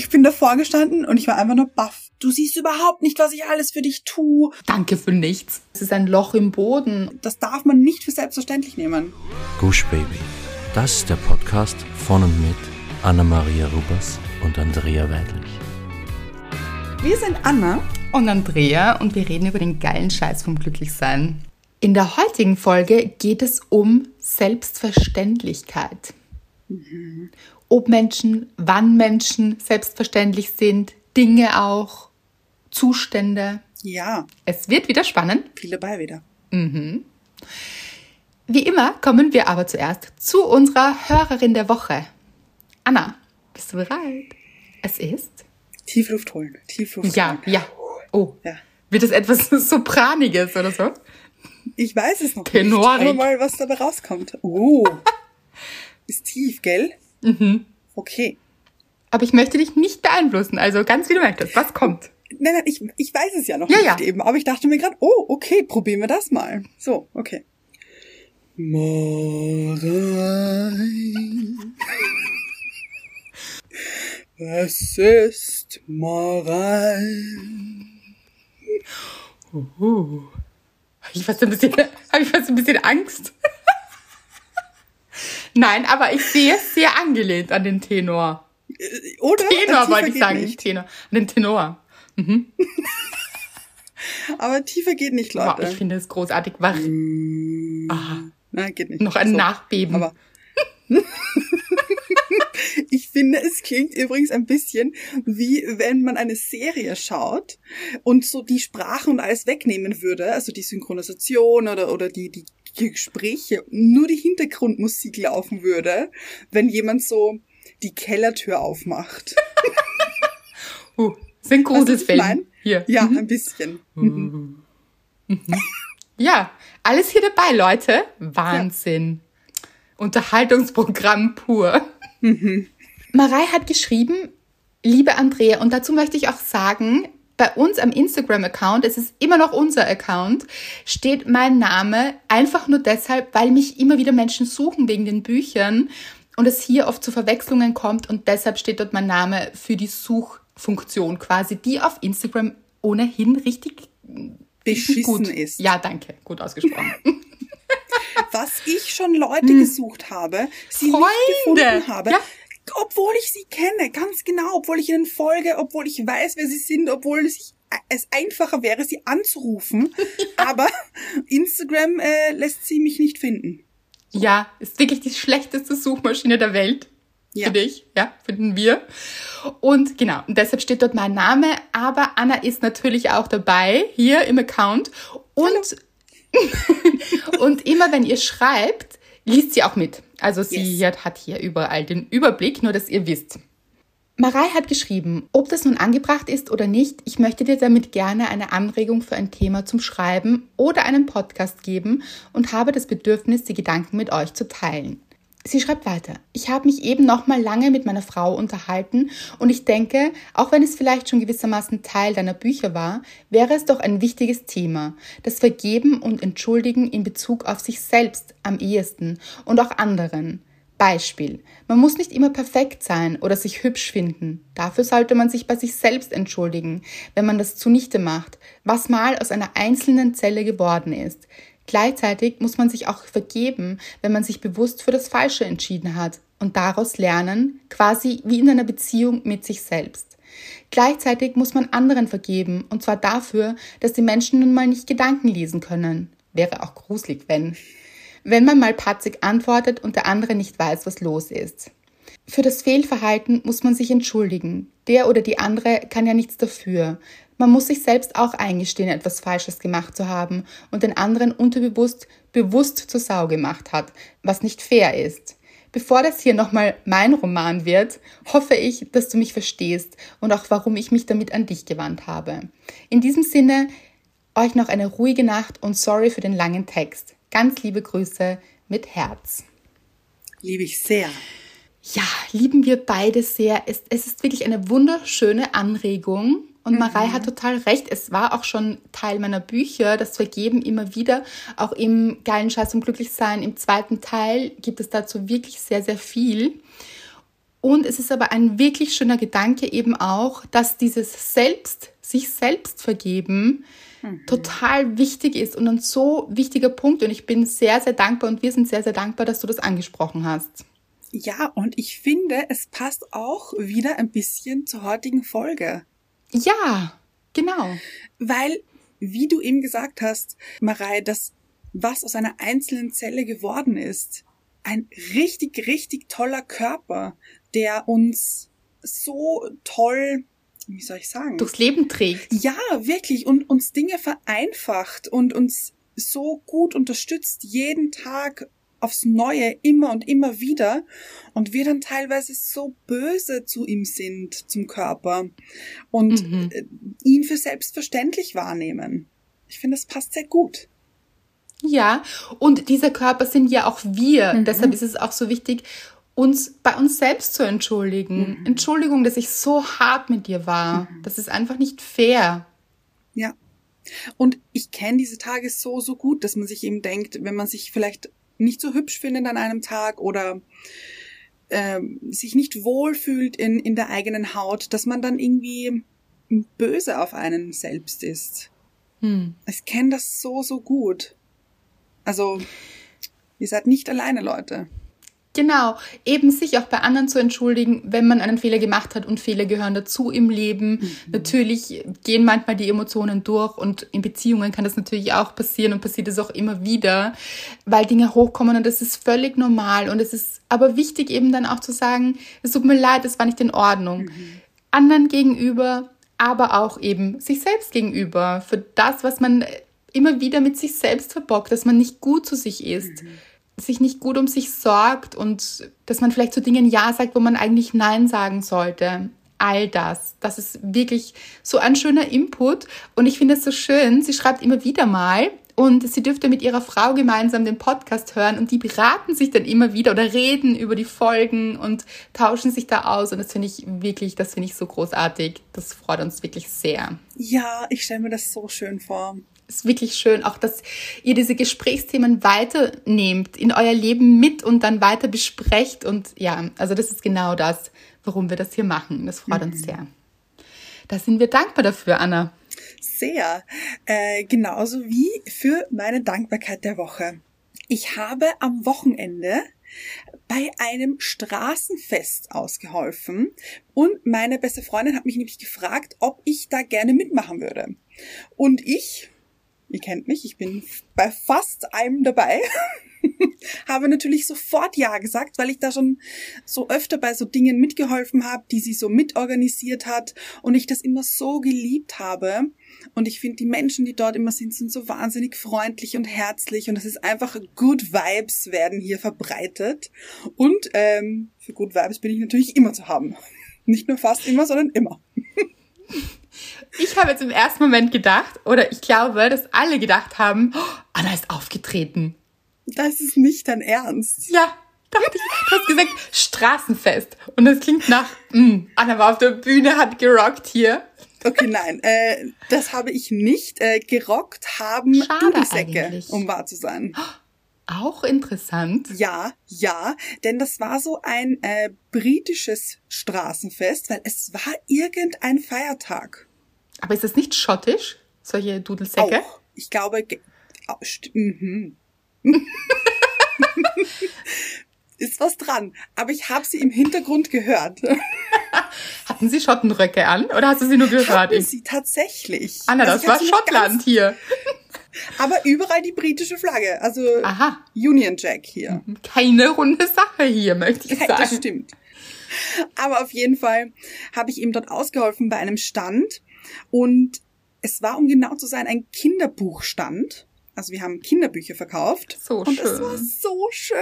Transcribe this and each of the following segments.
ich bin davor gestanden und ich war einfach nur baff. Du siehst überhaupt nicht, was ich alles für dich tue. Danke für nichts. Es ist ein Loch im Boden. Das darf man nicht für selbstverständlich nehmen. Gush Baby. Das ist der Podcast von und mit Anna-Maria Rubers und Andrea Weidlich. Wir sind Anna und Andrea und wir reden über den geilen Scheiß vom Glücklichsein. In der heutigen Folge geht es um Selbstverständlichkeit. Mhm. Ob Menschen, wann Menschen selbstverständlich sind, Dinge auch, Zustände. Ja. Es wird wieder spannend. Viel dabei wieder. Mhm. Wie immer kommen wir aber zuerst zu unserer Hörerin der Woche. Anna, bist du bereit? Es ist. Tiefluft holen. Tiefluft ja, holen. Ja, ja. Oh. Ja. Wird es etwas Sopraniges oder so? Ich weiß es noch Tenorik. nicht. Schauen wir mal, was dabei rauskommt. Oh. ist tief, gell? Mhm. Okay. Aber ich möchte dich nicht beeinflussen. Also ganz wie du möchtest. Was kommt? Nein, nein, ich, ich weiß es ja noch ja, nicht ja. eben. Aber ich dachte mir gerade, oh, okay, probieren wir das mal. So, okay. Morein. Es ist Morein. Uh. Ich fast ein bisschen, habe ich fast ein bisschen Angst. Nein, aber ich sehe es sehr angelehnt an den Tenor. Oder? Tenor wollte ich sagen, nicht Tenor. An den Tenor. Mhm. aber tiefer geht nicht, Leute. Wow, ich finde es großartig. War, ah, Nein, geht nicht. Noch ein so, Nachbeben. Aber ich finde, es klingt übrigens ein bisschen wie wenn man eine Serie schaut und so die Sprache und alles wegnehmen würde, also die Synchronisation oder, oder die, die Gespräche, nur die Hintergrundmusik laufen würde, wenn jemand so die Kellertür aufmacht. uh, sind Gruselfilme. Hier. Ja, mhm. ein bisschen. Mhm. Mhm. Ja, alles hier dabei, Leute. Wahnsinn. Ja. Unterhaltungsprogramm pur. Mhm. Marei hat geschrieben, liebe Andrea, und dazu möchte ich auch sagen, bei uns am Instagram-Account, es ist immer noch unser Account, steht mein Name einfach nur deshalb, weil mich immer wieder Menschen suchen wegen den Büchern und es hier oft zu Verwechslungen kommt und deshalb steht dort mein Name für die Suchfunktion quasi, die auf Instagram ohnehin richtig beschissen gut. ist. Ja, danke, gut ausgesprochen. Was ich schon Leute hm. gesucht habe, sie Freunde. nicht gefunden habe. Ja obwohl ich sie kenne, ganz genau, obwohl ich ihnen folge, obwohl ich weiß, wer sie sind, obwohl es, es einfacher wäre, sie anzurufen. Aber Instagram äh, lässt sie mich nicht finden. Ja, ist wirklich die schlechteste Suchmaschine der Welt. Ja. Für dich, ja, finden wir. Und genau, und deshalb steht dort mein Name, aber Anna ist natürlich auch dabei, hier im Account. Und, und immer wenn ihr schreibt, liest sie auch mit. Also sie yes. hat hier überall den Überblick, nur dass ihr wisst. Marei hat geschrieben, ob das nun angebracht ist oder nicht, ich möchte dir damit gerne eine Anregung für ein Thema zum Schreiben oder einen Podcast geben und habe das Bedürfnis, die Gedanken mit euch zu teilen. Sie schreibt weiter. Ich habe mich eben noch mal lange mit meiner Frau unterhalten und ich denke, auch wenn es vielleicht schon gewissermaßen Teil deiner Bücher war, wäre es doch ein wichtiges Thema. Das Vergeben und Entschuldigen in Bezug auf sich selbst am ehesten und auch anderen. Beispiel. Man muss nicht immer perfekt sein oder sich hübsch finden. Dafür sollte man sich bei sich selbst entschuldigen, wenn man das zunichte macht, was mal aus einer einzelnen Zelle geworden ist. Gleichzeitig muss man sich auch vergeben, wenn man sich bewusst für das Falsche entschieden hat und daraus lernen, quasi wie in einer Beziehung mit sich selbst. Gleichzeitig muss man anderen vergeben, und zwar dafür, dass die Menschen nun mal nicht Gedanken lesen können. Wäre auch gruselig, wenn. Wenn man mal patzig antwortet und der andere nicht weiß, was los ist. Für das Fehlverhalten muss man sich entschuldigen. Der oder die andere kann ja nichts dafür. Man muss sich selbst auch eingestehen, etwas Falsches gemacht zu haben und den anderen unterbewusst bewusst zur Sau gemacht hat, was nicht fair ist. Bevor das hier nochmal mein Roman wird, hoffe ich, dass du mich verstehst und auch warum ich mich damit an dich gewandt habe. In diesem Sinne, euch noch eine ruhige Nacht und sorry für den langen Text. Ganz liebe Grüße mit Herz. Liebe ich sehr. Ja, lieben wir beide sehr. Es, es ist wirklich eine wunderschöne Anregung und mhm. Marei hat total recht. Es war auch schon Teil meiner Bücher, das Vergeben immer wieder. Auch im Geilen Scheiß und Glücklichsein im zweiten Teil gibt es dazu wirklich sehr, sehr viel. Und es ist aber ein wirklich schöner Gedanke eben auch, dass dieses Selbst, sich selbst vergeben, mhm. total wichtig ist und ein so wichtiger Punkt. Und ich bin sehr, sehr dankbar und wir sind sehr, sehr dankbar, dass du das angesprochen hast. Ja, und ich finde, es passt auch wieder ein bisschen zur heutigen Folge. Ja, genau. Weil, wie du eben gesagt hast, Marei, das, was aus einer einzelnen Zelle geworden ist, ein richtig, richtig toller Körper, der uns so toll, wie soll ich sagen? Durchs Leben trägt. Ja, wirklich. Und uns Dinge vereinfacht und uns so gut unterstützt, jeden Tag aufs Neue, immer und immer wieder. Und wir dann teilweise so böse zu ihm sind, zum Körper. Und mhm. Äh, ihn für selbstverständlich wahrnehmen. Ich finde, das passt sehr gut. Ja, und dieser Körper sind ja auch wir. Mhm. Deshalb ist es auch so wichtig, uns bei uns selbst zu entschuldigen. Mhm. Entschuldigung, dass ich so hart mit dir war. Mhm. Das ist einfach nicht fair. Ja. Und ich kenne diese Tage so, so gut, dass man sich eben denkt, wenn man sich vielleicht nicht so hübsch findet an einem Tag oder ähm, sich nicht wohlfühlt in, in der eigenen Haut, dass man dann irgendwie böse auf einen selbst ist. Hm. Ich kenne das so, so gut. Also, ihr seid nicht alleine, Leute. Genau, eben sich auch bei anderen zu entschuldigen, wenn man einen Fehler gemacht hat und Fehler gehören dazu im Leben. Mhm. Natürlich gehen manchmal die Emotionen durch und in Beziehungen kann das natürlich auch passieren und passiert es auch immer wieder, weil Dinge hochkommen und das ist völlig normal und es ist aber wichtig eben dann auch zu sagen, es tut mir leid, das war nicht in Ordnung. Mhm. Anderen gegenüber, aber auch eben sich selbst gegenüber für das, was man immer wieder mit sich selbst verbockt, dass man nicht gut zu sich ist, mhm. Sich nicht gut um sich sorgt und dass man vielleicht zu Dingen Ja sagt, wo man eigentlich Nein sagen sollte. All das. Das ist wirklich so ein schöner Input und ich finde es so schön. Sie schreibt immer wieder mal, und sie dürfte mit ihrer Frau gemeinsam den Podcast hören und die beraten sich dann immer wieder oder reden über die Folgen und tauschen sich da aus. Und das finde ich wirklich, das finde ich so großartig. Das freut uns wirklich sehr. Ja, ich stelle mir das so schön vor ist wirklich schön, auch dass ihr diese Gesprächsthemen weiternehmt, in euer Leben mit und dann weiter besprecht. Und ja, also das ist genau das, warum wir das hier machen. Das freut mhm. uns sehr. Da sind wir dankbar dafür, Anna. Sehr. Äh, genauso wie für meine Dankbarkeit der Woche. Ich habe am Wochenende bei einem Straßenfest ausgeholfen und meine beste Freundin hat mich nämlich gefragt, ob ich da gerne mitmachen würde. Und ich, ihr kennt mich, ich bin bei fast einem dabei. habe natürlich sofort Ja gesagt, weil ich da schon so öfter bei so Dingen mitgeholfen habe, die sie so mitorganisiert hat und ich das immer so geliebt habe. Und ich finde, die Menschen, die dort immer sind, sind so wahnsinnig freundlich und herzlich und es ist einfach Good Vibes werden hier verbreitet. Und ähm, für Good Vibes bin ich natürlich immer zu haben. Nicht nur fast immer, sondern immer. Ich habe jetzt im ersten Moment gedacht, oder ich glaube, dass alle gedacht haben, oh, Anna ist aufgetreten. Das ist nicht dein Ernst. Ja, dachte ich. Du hast gesagt Straßenfest. Und das klingt nach, mh, mm, Anna war auf der Bühne, hat gerockt hier. Okay, nein, äh, das habe ich nicht. Äh, gerockt haben Schade Dudelsäcke, eigentlich. um wahr zu sein. Auch interessant. Ja, ja, denn das war so ein äh, britisches Straßenfest, weil es war irgendein Feiertag. Aber ist das nicht schottisch, solche Dudelsäcke? Auch. Ich glaube, oh, mhm. ist was dran. Aber ich habe sie im Hintergrund gehört. Hatten Sie Schottenröcke an oder hast du sie nur gehört? Hatten sie tatsächlich. Anna, also das war Schottland hier. Aber überall die britische Flagge, also Aha. Union Jack hier. Keine runde Sache hier, möchte ich sagen. Das stimmt. Aber auf jeden Fall habe ich ihm dort ausgeholfen bei einem Stand und es war, um genau zu sein, ein Kinderbuchstand. Also wir haben Kinderbücher verkauft. So und schön. Und es war so schön.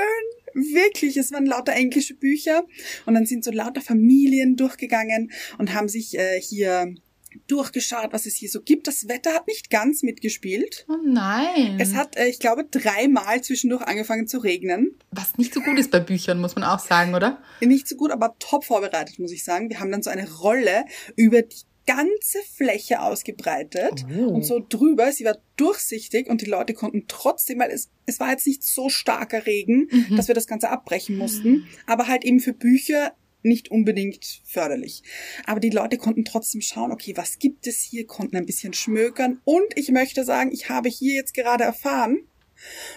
Wirklich, es waren lauter englische Bücher. Und dann sind so lauter Familien durchgegangen und haben sich äh, hier durchgeschaut, was es hier so gibt. Das Wetter hat nicht ganz mitgespielt. Oh nein. Es hat, äh, ich glaube, dreimal zwischendurch angefangen zu regnen. Was nicht so gut ist bei Büchern, muss man auch sagen, oder? Nicht so gut, aber top vorbereitet, muss ich sagen. Wir haben dann so eine Rolle über die ganze Fläche ausgebreitet oh. und so drüber. Sie war durchsichtig und die Leute konnten trotzdem, weil es, es war jetzt nicht so starker Regen, mhm. dass wir das Ganze abbrechen mussten, aber halt eben für Bücher nicht unbedingt förderlich. Aber die Leute konnten trotzdem schauen, okay, was gibt es hier, konnten ein bisschen schmökern. Und ich möchte sagen, ich habe hier jetzt gerade erfahren,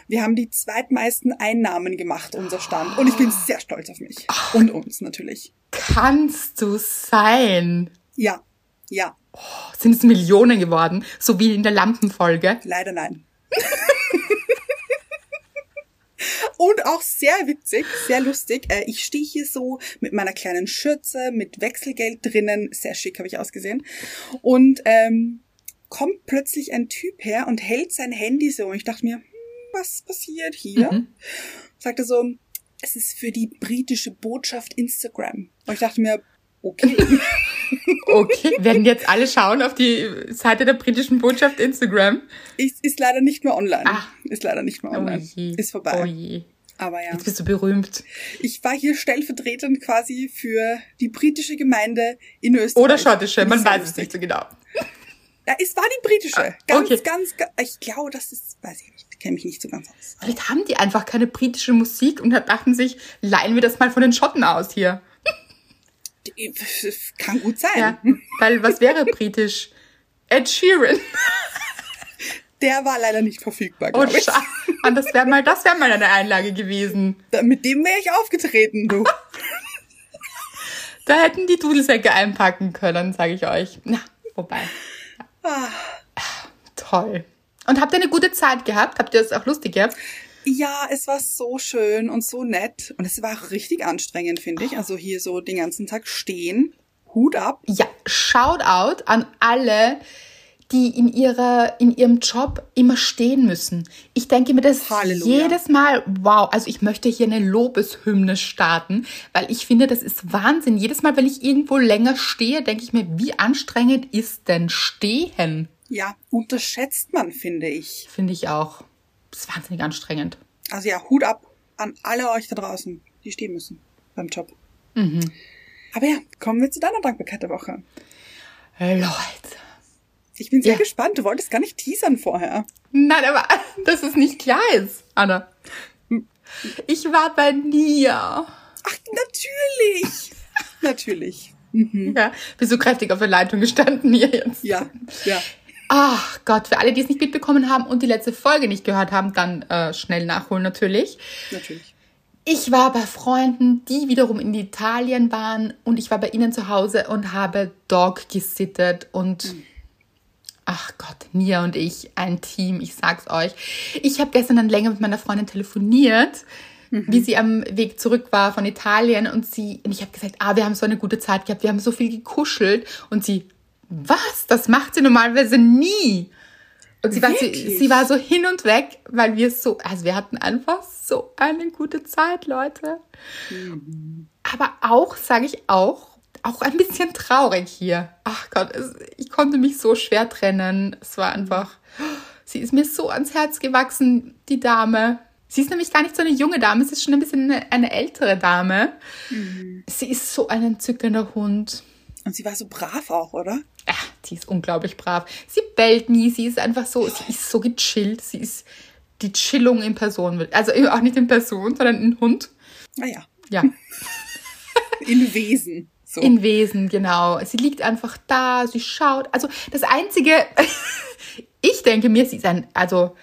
wir haben die zweitmeisten Einnahmen gemacht, unser Stand. Und ich bin sehr stolz auf mich. Und uns natürlich. Kannst du sein? Ja, ja. Oh, sind es Millionen geworden? So wie in der Lampenfolge? Leider nein. Und auch sehr witzig, sehr lustig. Äh, ich stehe hier so mit meiner kleinen Schürze, mit Wechselgeld drinnen. Sehr schick habe ich ausgesehen. Und ähm, kommt plötzlich ein Typ her und hält sein Handy so. Und ich dachte mir, hm, was passiert hier? Mhm. Sagte so, es ist für die britische Botschaft Instagram. Und ich dachte mir, okay. okay, werden jetzt alle schauen auf die Seite der britischen Botschaft Instagram? Ist, ist leider nicht mehr online. Ach. Ist leider nicht mehr online. Oh ist vorbei. Oh je. Aber ja. Jetzt bist du berühmt. Ich war hier stellvertretend quasi für die britische Gemeinde in Österreich. Oder schottische, man weiß es nicht so genau. Ja, es war die britische. Ah, ganz, okay. ganz, ganz, ich glaube, das ist, weiß ich nicht, kenne mich nicht so ganz aus. Vielleicht haben die einfach keine britische Musik und dachten sich, leihen wir das mal von den Schotten aus hier. Kann gut sein. Ja, weil was wäre britisch? Ed Sheeran. Der war leider nicht verfügbar, oh, ich. Und das wäre mal, das wäre mal eine Einlage gewesen. Da, mit dem wäre ich aufgetreten, du. da hätten die Dudelsäcke einpacken können, sage ich euch. Na, wobei. Ah. Toll. Und habt ihr eine gute Zeit gehabt? Habt ihr es auch lustig gehabt? Ja, es war so schön und so nett. Und es war auch richtig anstrengend, finde ich. Also hier so den ganzen Tag stehen. Hut ab. Ja, shout out an alle, die in ihrer, in ihrem Job immer stehen müssen. Ich denke mir das Halleluja. jedes Mal, wow, also ich möchte hier eine Lobeshymne starten, weil ich finde, das ist Wahnsinn. Jedes Mal, wenn ich irgendwo länger stehe, denke ich mir, wie anstrengend ist denn Stehen? Ja, unterschätzt man, finde ich. Finde ich auch. Das ist wahnsinnig anstrengend. Also ja, Hut ab an alle euch da draußen, die stehen müssen beim Job. Mhm. Aber ja, kommen wir zu deiner Dankbarkeit der Woche. Leute. Ich bin sehr ja. gespannt. Du wolltest gar nicht teasern vorher. Nein, aber dass es nicht klar ist, Anna. Ich war bei Nia. Ach, natürlich. natürlich. Mhm. Ja, bist so kräftig auf der Leitung gestanden hier jetzt. Ja, ja. Ach Gott, für alle, die es nicht mitbekommen haben und die letzte Folge nicht gehört haben, dann äh, schnell nachholen natürlich. Natürlich. Ich war bei Freunden, die wiederum in Italien waren und ich war bei ihnen zu Hause und habe Dog gesittet und mhm. ach Gott, Nia und ich, ein Team, ich sag's euch. Ich habe gestern dann länger mit meiner Freundin telefoniert, mhm. wie sie am Weg zurück war von Italien und sie und ich habe gesagt, ah, wir haben so eine gute Zeit gehabt, wir haben so viel gekuschelt und sie was? Das macht sie normalerweise nie. Und sie war, sie, sie war so hin und weg, weil wir so, also wir hatten einfach so eine gute Zeit, Leute. Mhm. Aber auch, sage ich auch, auch ein bisschen traurig hier. Ach Gott, es, ich konnte mich so schwer trennen. Es war einfach, sie ist mir so ans Herz gewachsen, die Dame. Sie ist nämlich gar nicht so eine junge Dame, sie ist schon ein bisschen eine, eine ältere Dame. Mhm. Sie ist so ein entzückender Hund. Und sie war so brav auch, oder? Sie ist unglaublich brav. Sie bellt nie, sie ist einfach so, sie ist so gechillt. Sie ist die Chillung in Person. Also auch nicht in Person, sondern in Hund. Naja. Ah ja. in Wesen. So. In Wesen, genau. Sie liegt einfach da, sie schaut. Also das Einzige, ich denke mir, sie ist ein, also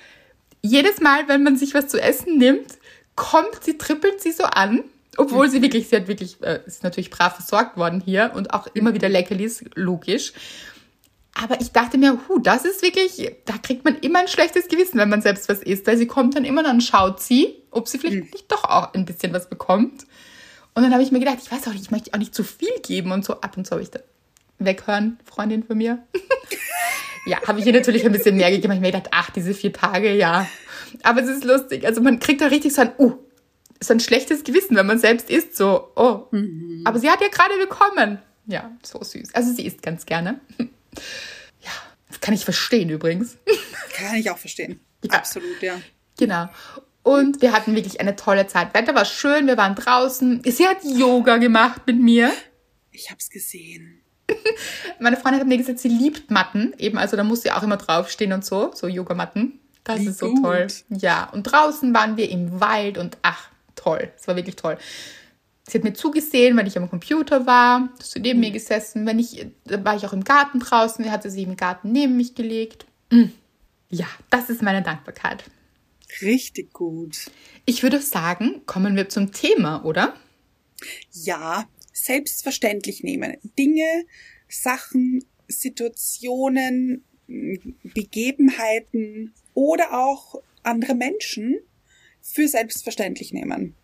jedes Mal, wenn man sich was zu essen nimmt, kommt sie, trippelt sie so an obwohl sie wirklich, sie hat wirklich, äh, ist natürlich brav versorgt worden hier und auch immer wieder Leckerlis, logisch. Aber ich dachte mir, hu, das ist wirklich, da kriegt man immer ein schlechtes Gewissen, wenn man selbst was isst, weil sie kommt dann immer, dann schaut sie, ob sie vielleicht mhm. nicht doch auch ein bisschen was bekommt. Und dann habe ich mir gedacht, ich weiß auch nicht, ich möchte auch nicht zu viel geben und so ab und zu habe ich da weghören, Freundin von mir. ja, habe ich ihr natürlich ein bisschen mehr gegeben. Ich mir gedacht, ach, diese vier Tage, ja. Aber es ist lustig. Also man kriegt da richtig so ein, uh, so ein schlechtes Gewissen, wenn man selbst isst, so, oh, mhm. aber sie hat ja gerade bekommen. Ja, so süß. Also sie isst ganz gerne. Ja, das kann ich verstehen übrigens. Kann ich auch verstehen. Ja. Absolut, ja. Genau. Und wir hatten wirklich eine tolle Zeit. Wetter war schön, wir waren draußen. Sie hat Yoga gemacht mit mir. Ich hab's gesehen. Meine Freundin hat mir gesagt, sie liebt Matten. Eben, also da muss sie auch immer draufstehen und so, so Yogamatten. Das Wie ist so gut. toll. Ja, und draußen waren wir im Wald und ach, toll. Es war wirklich toll. Sie hat mir zugesehen, wenn ich am Computer war, ist sie neben mhm. mir gesessen. Wenn ich, da war ich auch im Garten draußen, hat sie sich im Garten neben mich gelegt. Mhm. Ja, das ist meine Dankbarkeit. Richtig gut. Ich würde sagen, kommen wir zum Thema, oder? Ja, selbstverständlich nehmen. Dinge, Sachen, Situationen, Begebenheiten oder auch andere Menschen für selbstverständlich nehmen.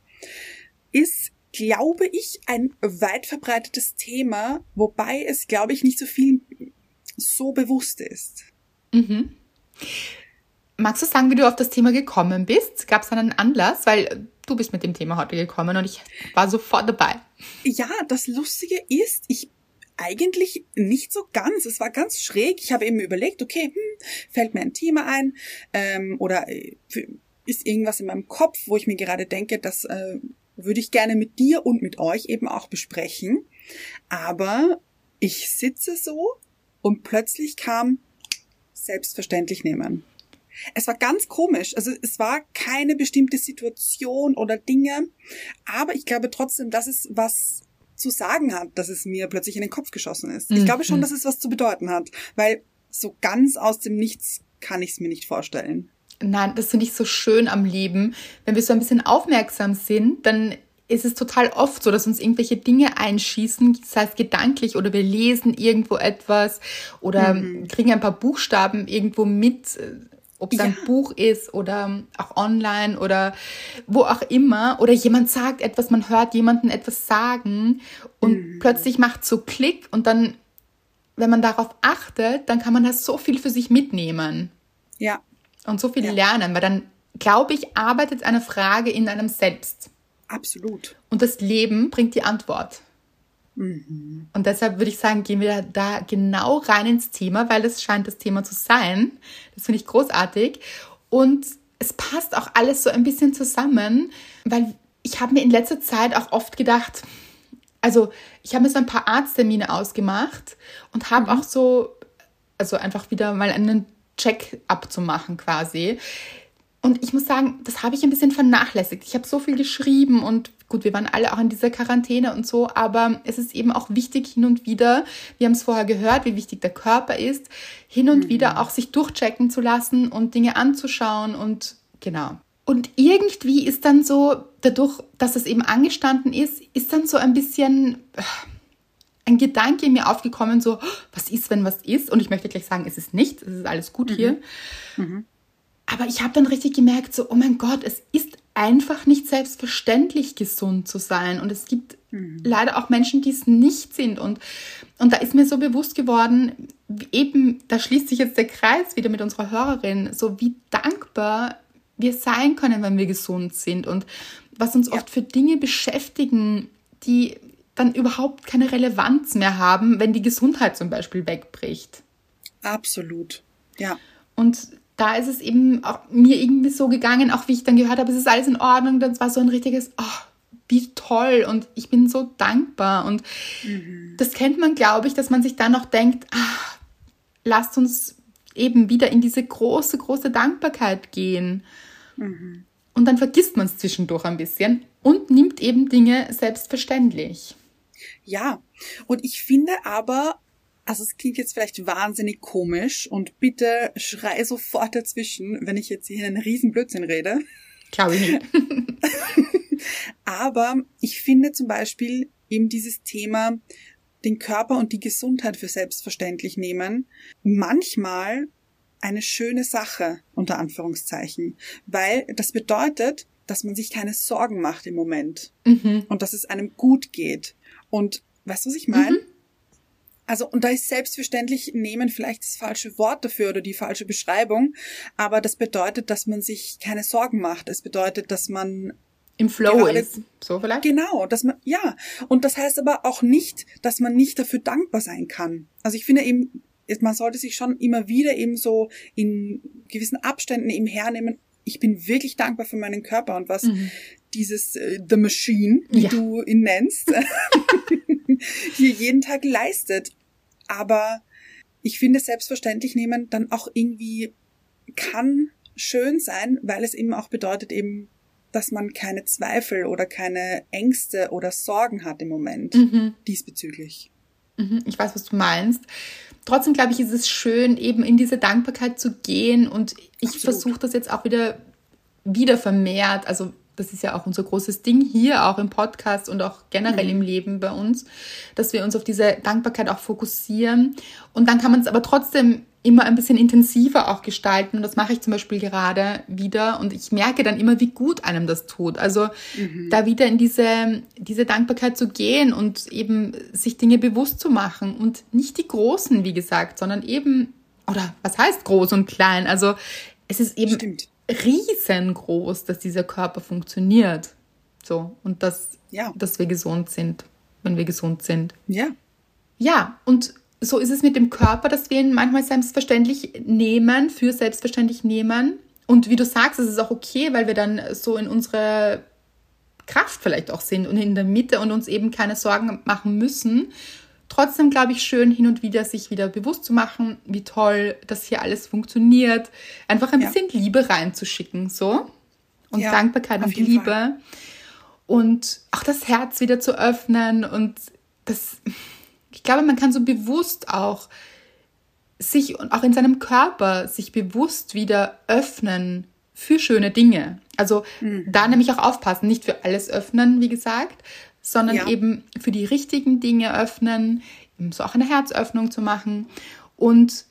Ist, glaube ich, ein weit verbreitetes Thema, wobei es, glaube ich, nicht so viel so bewusst ist. Mhm. Magst du sagen, wie du auf das Thema gekommen bist? Gab es einen Anlass? Weil du bist mit dem Thema heute gekommen und ich war sofort dabei. Ja, das Lustige ist, ich eigentlich nicht so ganz. Es war ganz schräg. Ich habe eben überlegt, okay, hm, fällt mir ein Thema ein ähm, oder äh, ist irgendwas in meinem Kopf, wo ich mir gerade denke, das äh, würde ich gerne mit dir und mit euch eben auch besprechen. Aber ich sitze so und plötzlich kam selbstverständlich nehmen. Es war ganz komisch. Also es war keine bestimmte Situation oder Dinge, aber ich glaube trotzdem, dass es was zu sagen hat, dass es mir plötzlich in den Kopf geschossen ist. Ich glaube schon, mhm. dass es was zu bedeuten hat, weil so ganz aus dem Nichts kann ich es mir nicht vorstellen. Nein, das finde ich so schön am Leben. Wenn wir so ein bisschen aufmerksam sind, dann ist es total oft so, dass uns irgendwelche Dinge einschießen, sei es gedanklich oder wir lesen irgendwo etwas oder mhm. kriegen ein paar Buchstaben irgendwo mit, ob es ja. ein Buch ist oder auch online oder wo auch immer. Oder jemand sagt etwas, man hört jemanden etwas sagen und mhm. plötzlich macht so Klick und dann, wenn man darauf achtet, dann kann man das so viel für sich mitnehmen. Ja. Und so viel ja. lernen, weil dann, glaube ich, arbeitet eine Frage in einem selbst. Absolut. Und das Leben bringt die Antwort. Mhm. Und deshalb würde ich sagen, gehen wir da genau rein ins Thema, weil es scheint das Thema zu sein. Das finde ich großartig. Und es passt auch alles so ein bisschen zusammen, weil ich habe mir in letzter Zeit auch oft gedacht, also ich habe mir so ein paar Arzttermine ausgemacht und habe mhm. auch so, also einfach wieder mal einen Check-up zu machen quasi. Und ich muss sagen, das habe ich ein bisschen vernachlässigt. Ich habe so viel geschrieben und gut, wir waren alle auch in dieser Quarantäne und so, aber es ist eben auch wichtig hin und wieder, wir haben es vorher gehört, wie wichtig der Körper ist, hin und mhm. wieder auch sich durchchecken zu lassen und Dinge anzuschauen und genau. Und irgendwie ist dann so, dadurch, dass es eben angestanden ist, ist dann so ein bisschen äh, ein Gedanke in mir aufgekommen, so, was ist, wenn was ist? Und ich möchte gleich sagen, es ist nichts, es ist alles gut mhm. hier. Mhm. Aber ich habe dann richtig gemerkt, so, oh mein Gott, es ist einfach nicht selbstverständlich gesund zu sein. Und es gibt mhm. leider auch Menschen, die es nicht sind. Und, und da ist mir so bewusst geworden, eben, da schließt sich jetzt der Kreis wieder mit unserer Hörerin, so wie dankbar wir sein können, wenn wir gesund sind. Und was uns ja. oft für Dinge beschäftigen, die dann überhaupt keine Relevanz mehr haben, wenn die Gesundheit zum Beispiel wegbricht. Absolut. Ja. Und da ist es eben auch mir irgendwie so gegangen, auch wie ich dann gehört habe, es ist alles in Ordnung. Das war so ein richtiges, oh, wie toll und ich bin so dankbar. Und mhm. das kennt man, glaube ich, dass man sich dann noch denkt, ah, lasst uns eben wieder in diese große, große Dankbarkeit gehen. Mhm. Und dann vergisst man es zwischendurch ein bisschen und nimmt eben Dinge selbstverständlich. Ja, und ich finde aber, also es klingt jetzt vielleicht wahnsinnig komisch und bitte schrei sofort dazwischen, wenn ich jetzt hier einen riesen Blödsinn rede. Glaube ich nicht. Aber ich finde zum Beispiel eben dieses Thema, den Körper und die Gesundheit für selbstverständlich nehmen, manchmal eine schöne Sache, unter Anführungszeichen, weil das bedeutet, dass man sich keine Sorgen macht im Moment mhm. und dass es einem gut geht. Und weißt du, was ich meine? Mhm. Also, und da ist selbstverständlich nehmen vielleicht das falsche Wort dafür oder die falsche Beschreibung, aber das bedeutet, dass man sich keine Sorgen macht. Es bedeutet, dass man im Flow ist. So vielleicht? Genau, dass man, ja. Und das heißt aber auch nicht, dass man nicht dafür dankbar sein kann. Also ich finde eben, man sollte sich schon immer wieder eben so in gewissen Abständen eben hernehmen. Ich bin wirklich dankbar für meinen Körper und was mhm. dieses äh, The Machine, wie ja. du ihn nennst, hier jeden Tag leistet. Aber ich finde, selbstverständlich nehmen dann auch irgendwie kann schön sein, weil es eben auch bedeutet, eben dass man keine Zweifel oder keine Ängste oder Sorgen hat im Moment mhm. diesbezüglich. Mhm, ich weiß, was du meinst. Trotzdem glaube ich, ist es schön, eben in diese Dankbarkeit zu gehen und ich versuche das jetzt auch wieder, wieder vermehrt. Also das ist ja auch unser großes Ding hier, auch im Podcast und auch generell mhm. im Leben bei uns, dass wir uns auf diese Dankbarkeit auch fokussieren. Und dann kann man es aber trotzdem immer ein bisschen intensiver auch gestalten. Und das mache ich zum Beispiel gerade wieder. Und ich merke dann immer, wie gut einem das tut. Also mhm. da wieder in diese, diese Dankbarkeit zu gehen und eben sich Dinge bewusst zu machen. Und nicht die großen, wie gesagt, sondern eben, oder was heißt groß und klein? Also es ist eben Stimmt. riesengroß, dass dieser Körper funktioniert. So. Und dass, ja. dass wir gesund sind, wenn wir gesund sind. Ja. Ja, und so ist es mit dem Körper, dass wir ihn manchmal selbstverständlich nehmen, für selbstverständlich nehmen. Und wie du sagst, es ist auch okay, weil wir dann so in unserer Kraft vielleicht auch sind und in der Mitte und uns eben keine Sorgen machen müssen. Trotzdem glaube ich schön, hin und wieder sich wieder bewusst zu machen, wie toll das hier alles funktioniert. Einfach ein ja. bisschen Liebe reinzuschicken, so. Und ja, Dankbarkeit und Liebe. Fall. Und auch das Herz wieder zu öffnen und das, ich glaube, man kann so bewusst auch sich und auch in seinem Körper sich bewusst wieder öffnen für schöne Dinge. Also mhm. da nämlich auch aufpassen, nicht für alles öffnen, wie gesagt, sondern ja. eben für die richtigen Dinge öffnen, eben so auch eine Herzöffnung zu machen und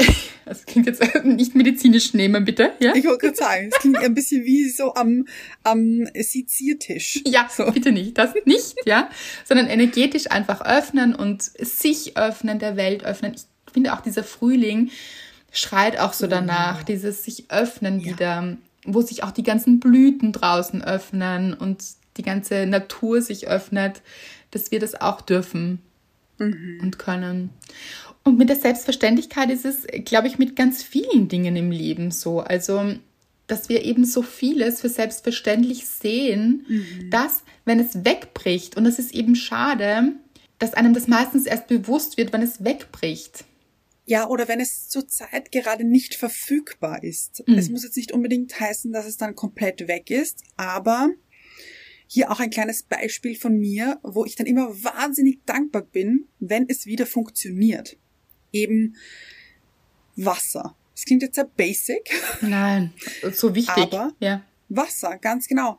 das klingt jetzt nicht medizinisch nehmen, bitte. Ja? Ich wollte gerade sagen, es klingt ein bisschen wie so am, am Seziertisch. Ja, so. bitte nicht. Das nicht, ja. Sondern energetisch einfach öffnen und sich öffnen, der Welt öffnen. Ich finde auch dieser Frühling schreit auch so danach, dieses sich öffnen ja. wieder, wo sich auch die ganzen Blüten draußen öffnen und die ganze Natur sich öffnet, dass wir das auch dürfen mhm. und können. Und mit der Selbstverständlichkeit ist es, glaube ich, mit ganz vielen Dingen im Leben so. Also, dass wir eben so vieles für selbstverständlich sehen, mhm. dass, wenn es wegbricht, und das ist eben schade, dass einem das meistens erst bewusst wird, wenn es wegbricht. Ja, oder wenn es zurzeit gerade nicht verfügbar ist. Mhm. Es muss jetzt nicht unbedingt heißen, dass es dann komplett weg ist, aber hier auch ein kleines Beispiel von mir, wo ich dann immer wahnsinnig dankbar bin, wenn es wieder funktioniert eben Wasser. Das klingt jetzt sehr basic. Nein, so wichtig. Aber ja. Wasser, ganz genau.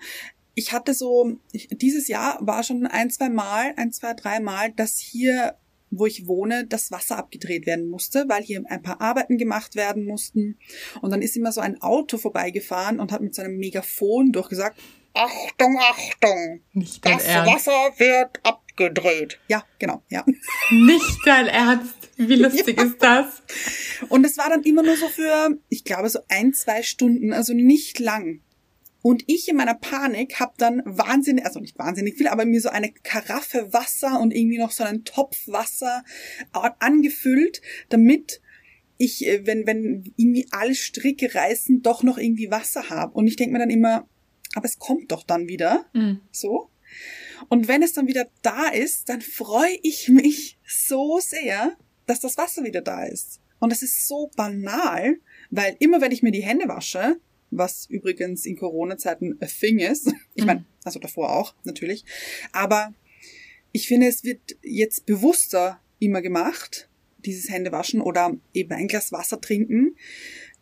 Ich hatte so, ich, dieses Jahr war schon ein, zwei Mal, ein, zwei, drei Mal, dass hier, wo ich wohne, das Wasser abgedreht werden musste, weil hier ein paar Arbeiten gemacht werden mussten. Und dann ist immer so ein Auto vorbeigefahren und hat mit seinem Megafon durchgesagt, Achtung, Achtung! Nicht dein das Ernst. Wasser wird abgedreht. Ja, genau, ja. Nicht dein Ernst. Wie lustig ja. ist das? Und es war dann immer nur so für, ich glaube, so ein, zwei Stunden, also nicht lang. Und ich in meiner Panik habe dann wahnsinnig, also nicht wahnsinnig viel, aber mir so eine Karaffe Wasser und irgendwie noch so einen Topf Wasser angefüllt, damit ich, äh, wenn, wenn irgendwie alle Stricke reißen, doch noch irgendwie Wasser habe. Und ich denke mir dann immer, aber es kommt doch dann wieder. Mhm. So. Und wenn es dann wieder da ist, dann freue ich mich so sehr, dass das Wasser wieder da ist. Und das ist so banal, weil immer wenn ich mir die Hände wasche, was übrigens in Corona-Zeiten a thing ist, ich meine, mhm. also davor auch natürlich, aber ich finde, es wird jetzt bewusster immer gemacht, dieses Händewaschen oder eben ein Glas Wasser trinken,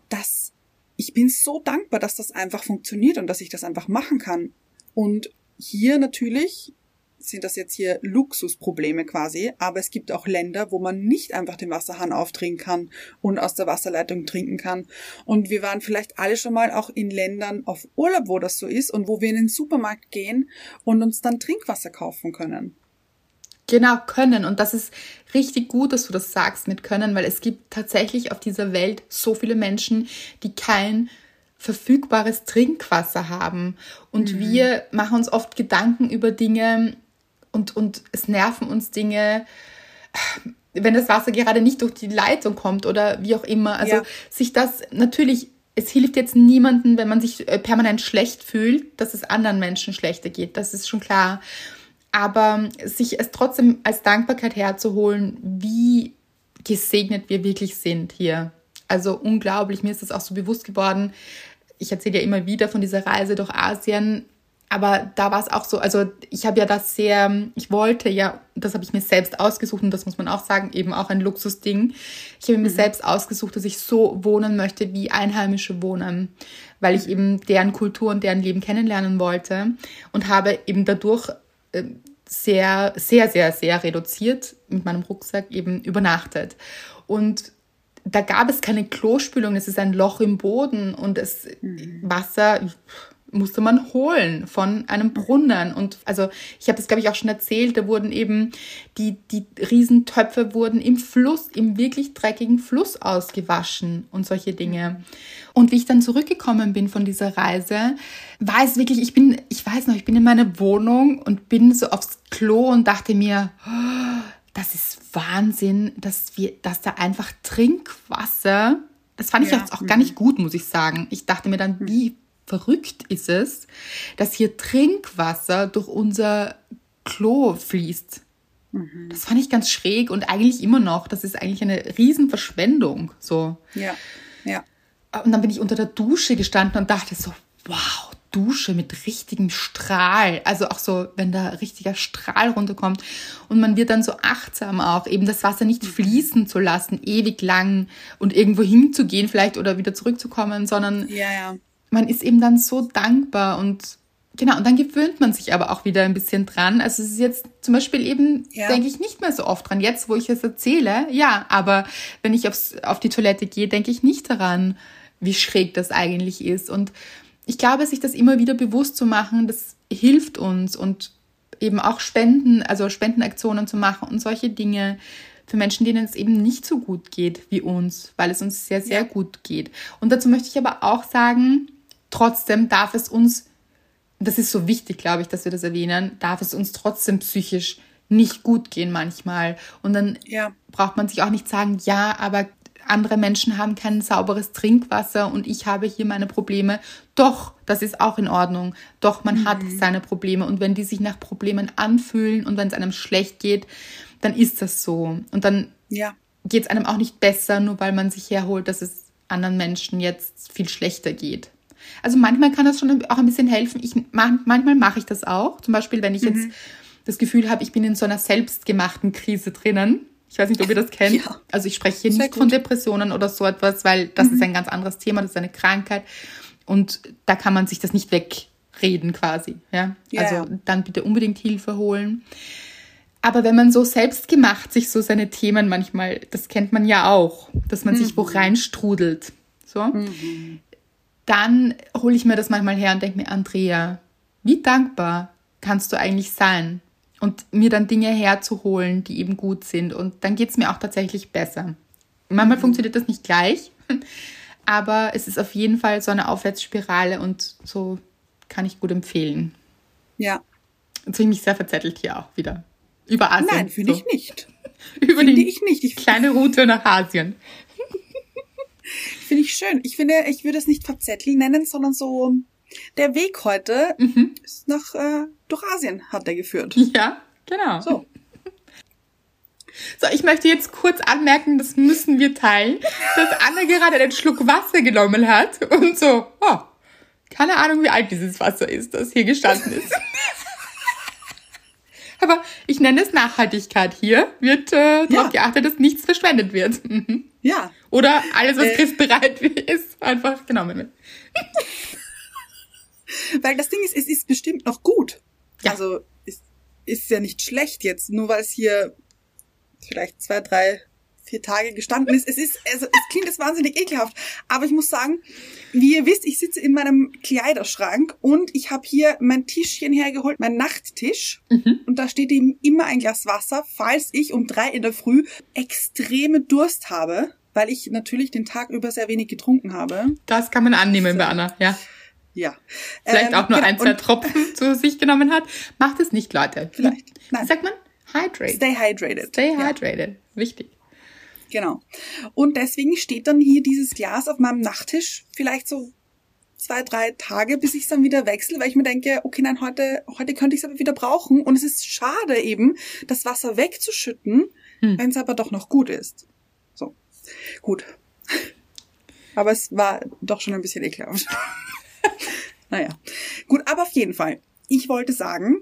dass ich bin so dankbar, dass das einfach funktioniert und dass ich das einfach machen kann. Und hier natürlich sind das jetzt hier Luxusprobleme quasi, aber es gibt auch Länder, wo man nicht einfach den Wasserhahn aufdrehen kann und aus der Wasserleitung trinken kann. Und wir waren vielleicht alle schon mal auch in Ländern auf Urlaub, wo das so ist und wo wir in den Supermarkt gehen und uns dann Trinkwasser kaufen können. Genau, können. Und das ist richtig gut, dass du das sagst mit können, weil es gibt tatsächlich auf dieser Welt so viele Menschen, die kein verfügbares Trinkwasser haben. Und mhm. wir machen uns oft Gedanken über Dinge, und, und es nerven uns Dinge, wenn das Wasser gerade nicht durch die Leitung kommt oder wie auch immer. Also ja. sich das natürlich, es hilft jetzt niemandem, wenn man sich äh, permanent schlecht fühlt, dass es anderen Menschen schlechter geht. Das ist schon klar. Aber sich es trotzdem als Dankbarkeit herzuholen, wie gesegnet wir wirklich sind hier. Also unglaublich, mir ist das auch so bewusst geworden, ich erzähle ja immer wieder von dieser Reise durch Asien, aber da war es auch so, also ich habe ja das sehr, ich wollte ja, das habe ich mir selbst ausgesucht und das muss man auch sagen, eben auch ein Luxusding. Ich habe mir mhm. selbst ausgesucht, dass ich so wohnen möchte, wie Einheimische wohnen, weil ich eben deren Kultur und deren Leben kennenlernen wollte und habe eben dadurch äh, sehr, sehr, sehr, sehr reduziert mit meinem Rucksack eben übernachtet. Und da gab es keine Klospülung, es ist ein Loch im Boden und das mhm. Wasser musste man holen von einem Brunnen. Und also ich habe das, glaube ich, auch schon erzählt, da wurden eben die, die Riesentöpfe wurden im Fluss, im wirklich dreckigen Fluss ausgewaschen und solche Dinge. Und wie ich dann zurückgekommen bin von dieser Reise, war es wirklich, ich bin, ich weiß noch, ich bin in meiner Wohnung und bin so aufs Klo und dachte mir, oh, das ist Wahnsinn, dass wir, dass da einfach Trinkwasser, das fand ich ja. jetzt auch gar nicht gut, muss ich sagen. Ich dachte mir dann, wie verrückt ist es, dass hier Trinkwasser durch unser Klo fließt. Mhm. Das fand ich ganz schräg und eigentlich immer noch. Das ist eigentlich eine Riesenverschwendung. So. Ja, ja. Und dann bin ich unter der Dusche gestanden und dachte so, wow, Dusche mit richtigem Strahl. Also auch so, wenn da richtiger Strahl runterkommt. Und man wird dann so achtsam auch, eben das Wasser nicht fließen zu lassen, ewig lang und irgendwo hinzugehen vielleicht oder wieder zurückzukommen, sondern ja, ja. Man ist eben dann so dankbar und genau, und dann gewöhnt man sich aber auch wieder ein bisschen dran. Also es ist jetzt zum Beispiel eben, ja. denke ich nicht mehr so oft dran. Jetzt, wo ich es erzähle, ja, aber wenn ich aufs, auf die Toilette gehe, denke ich nicht daran, wie schräg das eigentlich ist. Und ich glaube, sich das immer wieder bewusst zu machen, das hilft uns und eben auch Spenden, also Spendenaktionen zu machen und solche Dinge für Menschen, denen es eben nicht so gut geht wie uns, weil es uns sehr, sehr ja. gut geht. Und dazu möchte ich aber auch sagen, trotzdem darf es uns, das ist so wichtig, glaube ich, dass wir das erwähnen, darf es uns trotzdem psychisch nicht gut gehen manchmal. Und dann ja. braucht man sich auch nicht sagen, ja, aber andere Menschen haben kein sauberes Trinkwasser und ich habe hier meine Probleme. Doch, das ist auch in Ordnung. Doch, man mhm. hat seine Probleme. Und wenn die sich nach Problemen anfühlen und wenn es einem schlecht geht, dann ist das so. Und dann ja. geht es einem auch nicht besser, nur weil man sich herholt, dass es anderen Menschen jetzt viel schlechter geht. Also manchmal kann das schon auch ein bisschen helfen. Ich, manchmal mache ich das auch. Zum Beispiel, wenn ich mhm. jetzt das Gefühl habe, ich bin in so einer selbstgemachten Krise drinnen ich weiß nicht, ob ihr das kennt. Ja. Also ich spreche hier Sehr nicht gut. von Depressionen oder so etwas, weil das mhm. ist ein ganz anderes Thema, das ist eine Krankheit. Und da kann man sich das nicht wegreden quasi. Ja? ja also ja. dann bitte unbedingt Hilfe holen. Aber wenn man so selbst gemacht sich so seine Themen manchmal, das kennt man ja auch, dass man mhm. sich wo reinstrudelt, so, mhm. Dann hole ich mir das manchmal her und denke mir, Andrea, wie dankbar kannst du eigentlich sein, und mir dann Dinge herzuholen, die eben gut sind. Und dann geht es mir auch tatsächlich besser. Manchmal mhm. funktioniert das nicht gleich, aber es ist auf jeden Fall so eine Aufwärtsspirale und so kann ich gut empfehlen. Ja. Jetzt habe ich mich sehr verzettelt hier auch wieder. Über Asien. Nein, finde so. ich nicht. Über finde die ich nicht. Ich kleine Route nach Asien. Finde ich schön. Ich finde, ich würde es nicht verzetteln nennen, sondern so der Weg heute mhm. ist nach äh, durch Asien hat er geführt. Ja, genau. So. So, ich möchte jetzt kurz anmerken, das müssen wir teilen, dass Anna gerade einen Schluck Wasser genommen hat und so, oh, keine Ahnung, wie alt dieses Wasser ist, das hier gestanden ist. Aber ich nenne es Nachhaltigkeit. Hier wird äh, darauf ja. geachtet, dass nichts verschwendet wird. Mhm. Ja. Oder alles, was äh, griffbereit ist, einfach genommen wird. Weil das Ding ist, es ist bestimmt noch gut. Ja. Also ist, ist ja nicht schlecht jetzt, nur weil es hier vielleicht zwei, drei, vier Tage gestanden ist. Es ist, also es klingt jetzt wahnsinnig ekelhaft, aber ich muss sagen, wie ihr wisst, ich sitze in meinem Kleiderschrank und ich habe hier mein Tischchen hergeholt, mein Nachttisch mhm. und da steht eben immer ein Glas Wasser, falls ich um drei in der Früh extreme Durst habe, weil ich natürlich den Tag über sehr wenig getrunken habe. Das kann man annehmen bei Anna, ja. Ja. Vielleicht ähm, auch nur genau. ein, zwei Tropfen zu sich genommen hat. Macht es nicht, Leute. Vielleicht. Nein. Sagt man? Hydrate. Stay hydrated. Stay hydrated. Ja. Wichtig. Genau. Und deswegen steht dann hier dieses Glas auf meinem Nachttisch vielleicht so zwei, drei Tage, bis ich es dann wieder wechsle, weil ich mir denke, okay, nein, heute, heute könnte ich es aber wieder brauchen. Und es ist schade eben, das Wasser wegzuschütten, hm. wenn es aber doch noch gut ist. So. Gut. Aber es war doch schon ein bisschen ekelhaft. naja. Gut, aber auf jeden Fall. Ich wollte sagen,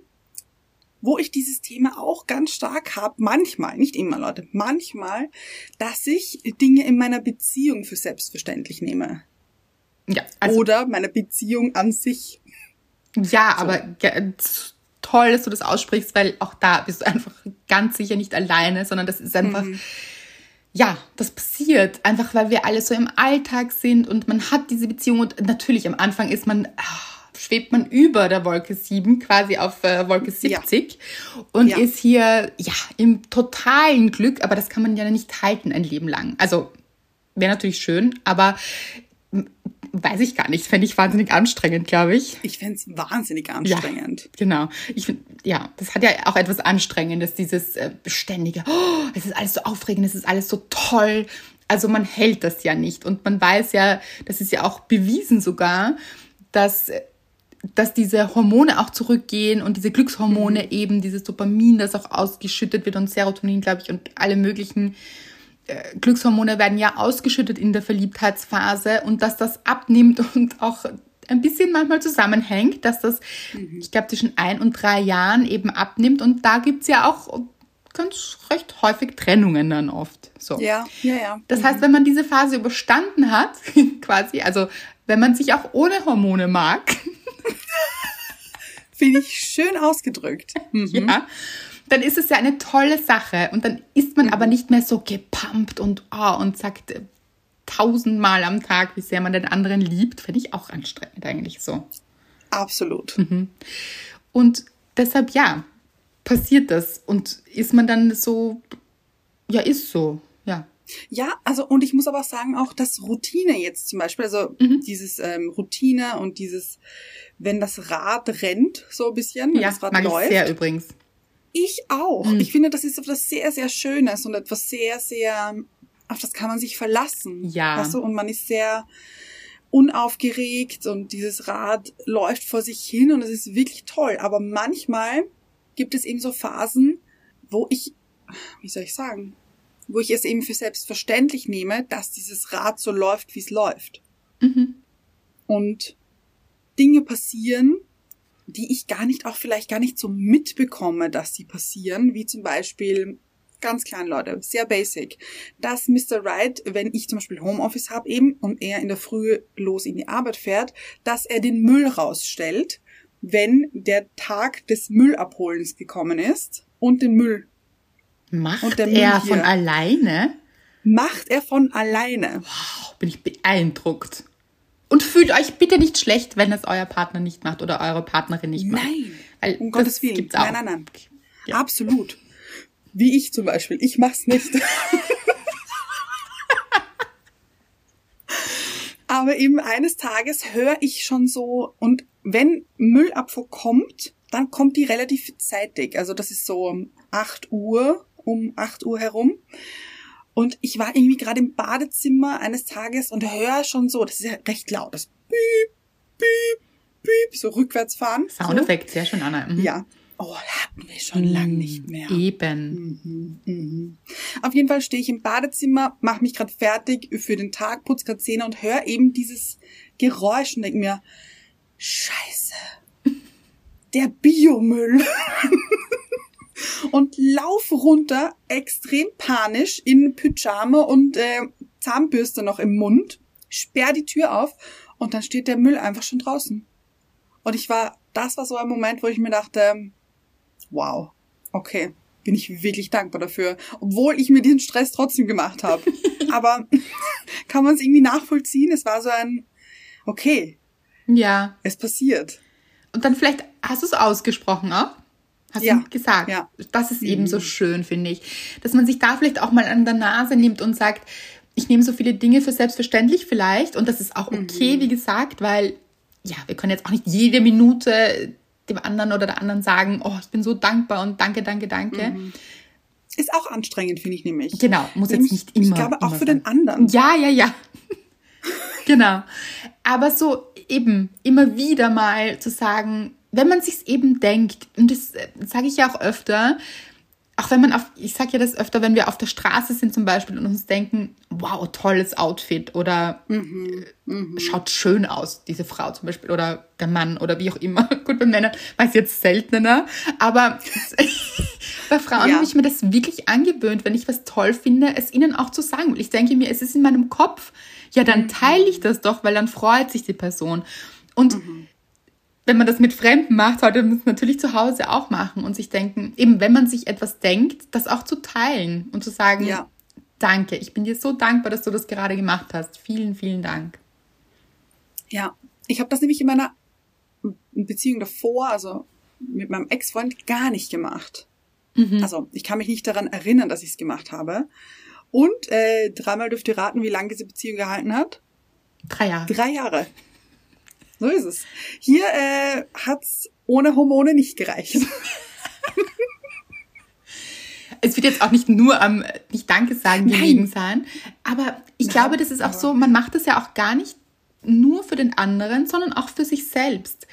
wo ich dieses Thema auch ganz stark habe, manchmal, nicht immer Leute, manchmal, dass ich Dinge in meiner Beziehung für selbstverständlich nehme. Ja, also, Oder meine Beziehung an sich. Ja, so. aber toll, dass du das aussprichst, weil auch da bist du einfach ganz sicher nicht alleine, sondern das ist einfach, mhm. ja, das passiert einfach, weil wir alle so im Alltag sind und man hat diese Beziehung und natürlich am Anfang ist man, ach, schwebt man über der Wolke 7, quasi auf äh, Wolke 70 ja. und ja. ist hier, ja, im totalen Glück, aber das kann man ja nicht halten ein Leben lang. Also, wäre natürlich schön, aber weiß ich gar nicht. Fände ich wahnsinnig anstrengend, glaube ich. Ich fände es wahnsinnig anstrengend. Ja, genau. Ich find, ja, das hat ja auch etwas Anstrengendes, dieses äh, beständige, oh, es ist alles so aufregend, es ist alles so toll. Also man hält das ja nicht. Und man weiß ja, das ist ja auch bewiesen sogar, dass dass diese Hormone auch zurückgehen und diese Glückshormone mhm. eben, dieses Dopamin, das auch ausgeschüttet wird und Serotonin, glaube ich, und alle möglichen äh, Glückshormone werden ja ausgeschüttet in der Verliebtheitsphase und dass das abnimmt und auch ein bisschen manchmal zusammenhängt, dass das, mhm. ich glaube, zwischen ein und drei Jahren eben abnimmt und da gibt's ja auch ganz recht häufig Trennungen dann oft. So. Ja, ja, ja. Das mhm. heißt, wenn man diese Phase überstanden hat, quasi, also wenn man sich auch ohne Hormone mag. Finde ich schön ausgedrückt. Mhm. Ja dann ist es ja eine tolle Sache. Und dann ist man mhm. aber nicht mehr so gepumpt und, oh, und sagt äh, tausendmal am Tag, wie sehr man den anderen liebt. Finde ich auch anstrengend eigentlich so. Absolut. Mhm. Und deshalb, ja, passiert das. Und ist man dann so, ja, ist so, ja. Also und ich muss aber auch sagen, auch das Routine jetzt zum Beispiel, also mhm. dieses ähm, Routine und dieses, wenn das Rad rennt, so ein bisschen, wenn ja, das Rad mag läuft. Ich sehr übrigens. Ich auch. Mhm. Ich finde, das ist etwas sehr, sehr Schönes und etwas sehr, sehr, auf das kann man sich verlassen. Ja. Weißt du? Und man ist sehr unaufgeregt und dieses Rad läuft vor sich hin und es ist wirklich toll. Aber manchmal gibt es eben so Phasen, wo ich, wie soll ich sagen, wo ich es eben für selbstverständlich nehme, dass dieses Rad so läuft, wie es läuft. Mhm. Und Dinge passieren, die ich gar nicht, auch vielleicht gar nicht so mitbekomme, dass sie passieren, wie zum Beispiel ganz klein, Leute, sehr basic, dass Mr. Wright, wenn ich zum Beispiel Homeoffice habe eben und er in der Früh los in die Arbeit fährt, dass er den Müll rausstellt, wenn der Tag des Müllabholens gekommen ist und den Müll. Macht er von alleine? Macht er von alleine. Wow, bin ich beeindruckt. Und fühlt euch bitte nicht schlecht, wenn es euer Partner nicht macht oder eure Partnerin nicht macht. Nein, Weil um Gottes Willen. Gibt's auch. Nein, nein, nein. Ja. Absolut. Wie ich zum Beispiel. Ich mach's nicht. Aber eben eines Tages höre ich schon so, und wenn Müllabfuhr kommt, dann kommt die relativ zeitig. Also das ist so um 8 Uhr, um 8 Uhr herum. Und ich war irgendwie gerade im Badezimmer eines Tages und höre schon so, das ist ja recht laut, das Piep, Piep, Piep, so rückwärts fahren. Soundeffekt, so. sehr schön, Anna. Mhm. Ja. Oh, hatten wir schon mhm. lang nicht mehr. Eben. Mhm, mhm. Auf jeden Fall stehe ich im Badezimmer, mache mich gerade fertig für den Tag, putze gerade Zähne und höre eben dieses Geräusch und denke mir, Scheiße, der Biomüll. und lauf runter, extrem panisch, in Pyjama und äh, Zahnbürste noch im Mund, sperr die Tür auf und dann steht der Müll einfach schon draußen. Und ich war, das war so ein Moment, wo ich mir dachte, wow, okay, bin ich wirklich dankbar dafür, obwohl ich mir diesen Stress trotzdem gemacht habe. Aber kann man es irgendwie nachvollziehen? Es war so ein, okay, ja, es passiert. Und dann vielleicht hast du es ausgesprochen auch? Hast ja. du gesagt? Ja. Das ist mhm. eben so mhm. schön, finde ich. Dass man sich da vielleicht auch mal an der Nase nimmt und sagt, ich nehme so viele Dinge für selbstverständlich vielleicht. Und das ist auch okay, mhm. wie gesagt, weil, ja, wir können jetzt auch nicht jede Minute dem anderen oder der anderen sagen, oh, ich bin so dankbar und danke, danke, danke. Mhm. Ist auch anstrengend, finde ich nämlich. Genau, muss nämlich, jetzt nicht immer. Ich glaube auch für sein. den anderen. Ja, ja, ja. genau. Aber so eben immer wieder mal zu sagen, wenn man sich's eben denkt, und das äh, sage ich ja auch öfter, auch wenn man auf, ich sage ja das öfter, wenn wir auf der Straße sind zum Beispiel und uns denken, wow, tolles Outfit oder mhm, mh. schaut schön aus, diese Frau zum Beispiel oder der Mann oder wie auch immer. Gut, bei Männern weiß ich jetzt seltener, aber bei Frauen ja. habe ich mir das wirklich angewöhnt, wenn ich was toll finde, es ihnen auch zu sagen. Ich denke mir, es ist in meinem Kopf, ja, dann teile ich das doch, weil dann freut sich die Person. Und mhm wenn man das mit Fremden macht, sollte man es natürlich zu Hause auch machen und sich denken, eben wenn man sich etwas denkt, das auch zu teilen und zu sagen, ja. danke, ich bin dir so dankbar, dass du das gerade gemacht hast. Vielen, vielen Dank. Ja, ich habe das nämlich in meiner Beziehung davor, also mit meinem Ex-Freund, gar nicht gemacht. Mhm. Also ich kann mich nicht daran erinnern, dass ich es gemacht habe. Und äh, dreimal dürft ihr raten, wie lange diese Beziehung gehalten hat. Drei Jahre. Drei Jahre. So ist es. Hier äh, hat's ohne Hormone nicht gereicht. es wird jetzt auch nicht nur am nicht Danke sagen gelegen sein, aber ich Nein, glaube, das ist auch so, man macht das ja auch gar nicht nur für den anderen, sondern auch für sich selbst.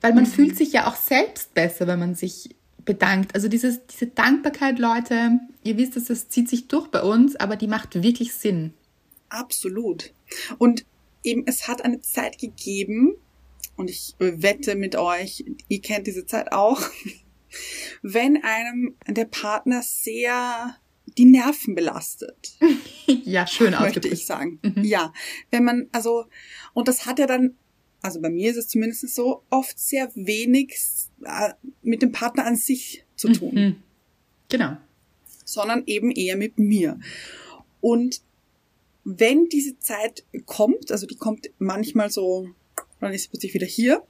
Weil man mhm. fühlt sich ja auch selbst besser, wenn man sich bedankt. Also dieses, diese Dankbarkeit, Leute, ihr wisst, dass das zieht sich durch bei uns, aber die macht wirklich Sinn. Absolut. Und eben, es hat eine Zeit gegeben, und ich wette mit euch, ihr kennt diese Zeit auch, wenn einem der Partner sehr die Nerven belastet. ja, schön Möchte ich sagen. Mhm. Ja, wenn man, also, und das hat ja dann, also bei mir ist es zumindest so, oft sehr wenig äh, mit dem Partner an sich zu tun. Mhm. Genau. Sondern eben eher mit mir. Und wenn diese Zeit kommt, also die kommt manchmal so dann ist sie plötzlich wieder hier.